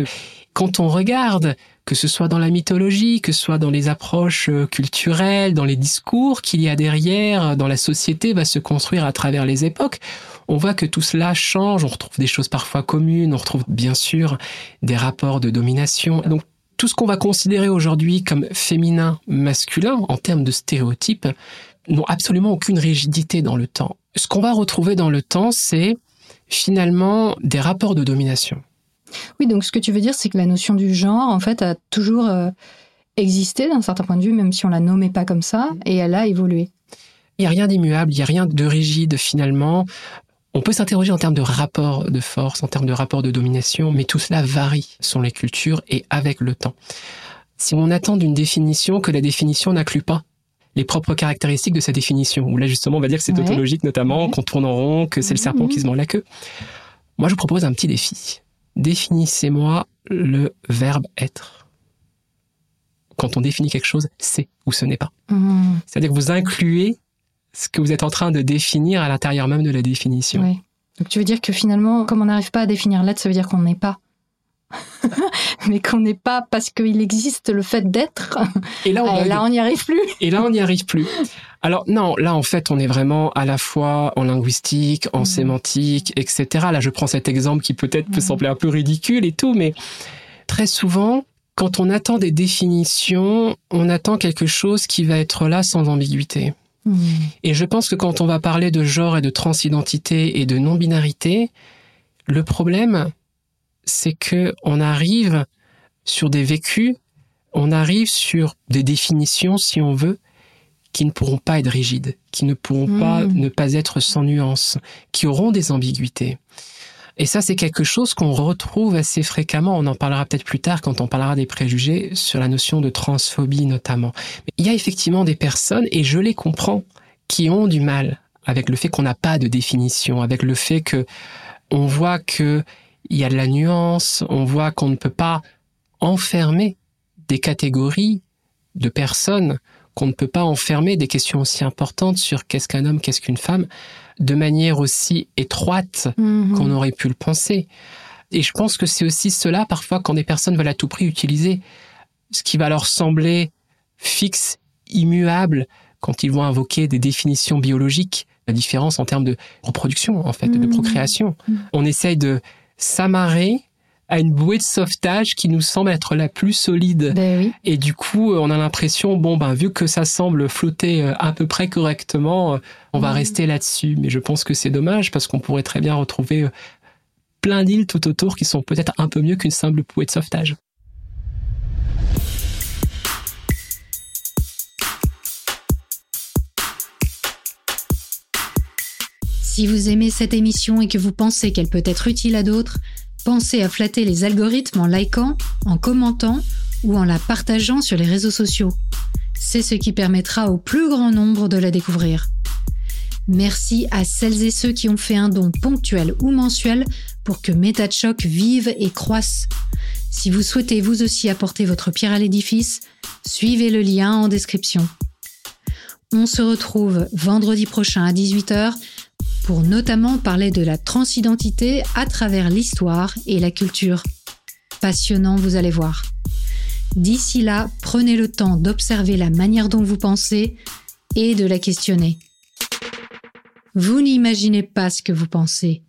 Quand on regarde que ce soit dans la mythologie, que ce soit dans les approches culturelles, dans les discours qu'il y a derrière, dans la société, va se construire à travers les époques on voit que tout cela change, on retrouve des choses parfois communes, on retrouve bien sûr des rapports de domination. Donc tout ce qu'on va considérer aujourd'hui comme féminin, masculin, en termes de stéréotypes, n'ont absolument aucune rigidité dans le temps. Ce qu'on va retrouver dans le temps, c'est finalement des rapports de domination. Oui, donc ce que tu veux dire, c'est que la notion du genre, en fait, a toujours euh, existé d'un certain point de vue, même si on la nommait pas comme ça, et elle a évolué. Il n'y a rien d'immuable, il n'y a rien de rigide finalement. On peut s'interroger en termes de rapport de force, en termes de rapport de domination, mais tout cela varie selon les cultures et avec le temps. Si on attend d'une définition que la définition n'inclut pas les propres caractéristiques de sa définition, où là justement on va dire que c'est tautologique notamment, qu'on tourne en rond, que c'est le serpent qui se mord la queue. Moi je vous propose un petit défi. Définissez-moi le verbe être. Quand on définit quelque chose, c'est ou ce n'est pas. Mmh. C'est-à-dire que vous incluez ce que vous êtes en train de définir à l'intérieur même de la définition. Oui. Donc tu veux dire que finalement, comme on n'arrive pas à définir l'être, ça veut dire qu'on n'est pas. *laughs* mais qu'on n'est pas parce qu'il existe le fait d'être. Et là, on n'y arrive plus. Et là, on n'y arrive plus. Alors non, là en fait, on est vraiment à la fois en linguistique, en mm. sémantique, etc. Là, je prends cet exemple qui peut-être peut mm. sembler un peu ridicule et tout, mais très souvent, quand on attend des définitions, on attend quelque chose qui va être là sans ambiguïté. Hmm. Et je pense que quand on va parler de genre et de transidentité et de non-binarité, le problème, c'est que on arrive sur des vécus, on arrive sur des définitions, si on veut, qui ne pourront pas être rigides, qui ne pourront pas hmm. ne pas être sans nuance, qui auront des ambiguïtés. Et ça, c'est quelque chose qu'on retrouve assez fréquemment. On en parlera peut-être plus tard quand on parlera des préjugés sur la notion de transphobie notamment. Mais il y a effectivement des personnes, et je les comprends, qui ont du mal avec le fait qu'on n'a pas de définition, avec le fait que on voit que il y a de la nuance, on voit qu'on ne peut pas enfermer des catégories de personnes, qu'on ne peut pas enfermer des questions aussi importantes sur qu'est-ce qu'un homme, qu'est-ce qu'une femme, de manière aussi étroite mhm. qu'on aurait pu le penser. Et je pense que c'est aussi cela parfois quand des personnes veulent à tout prix utiliser ce qui va leur sembler fixe, immuable, quand ils vont invoquer des définitions biologiques, la différence en termes de reproduction, en fait, de mhm. procréation. Mhm. On essaye de s'amarrer à une bouée de sauvetage qui nous semble être la plus solide. Ben Et du coup, on a l'impression, bon, ben, vu que ça semble flotter euh, à peu près correctement, euh, on va mm. rester là-dessus. Mais je pense que c'est dommage parce qu'on pourrait très bien retrouver euh, plein d'îles tout autour qui sont peut-être un peu mieux qu'une simple bouée de sauvetage. Si vous aimez cette émission et que vous pensez qu'elle peut être utile à d'autres, Pensez à flatter les algorithmes en likant, en commentant ou en la partageant sur les réseaux sociaux. C'est ce qui permettra au plus grand nombre de la découvrir. Merci à celles et ceux qui ont fait un don ponctuel ou mensuel pour que MetaChoc vive et croisse. Si vous souhaitez vous aussi apporter votre pierre à l'édifice, suivez le lien en description. On se retrouve vendredi prochain à 18h pour notamment parler de la transidentité à travers l'histoire et la culture. Passionnant, vous allez voir. D'ici là, prenez le temps d'observer la manière dont vous pensez et de la questionner. Vous n'imaginez pas ce que vous pensez.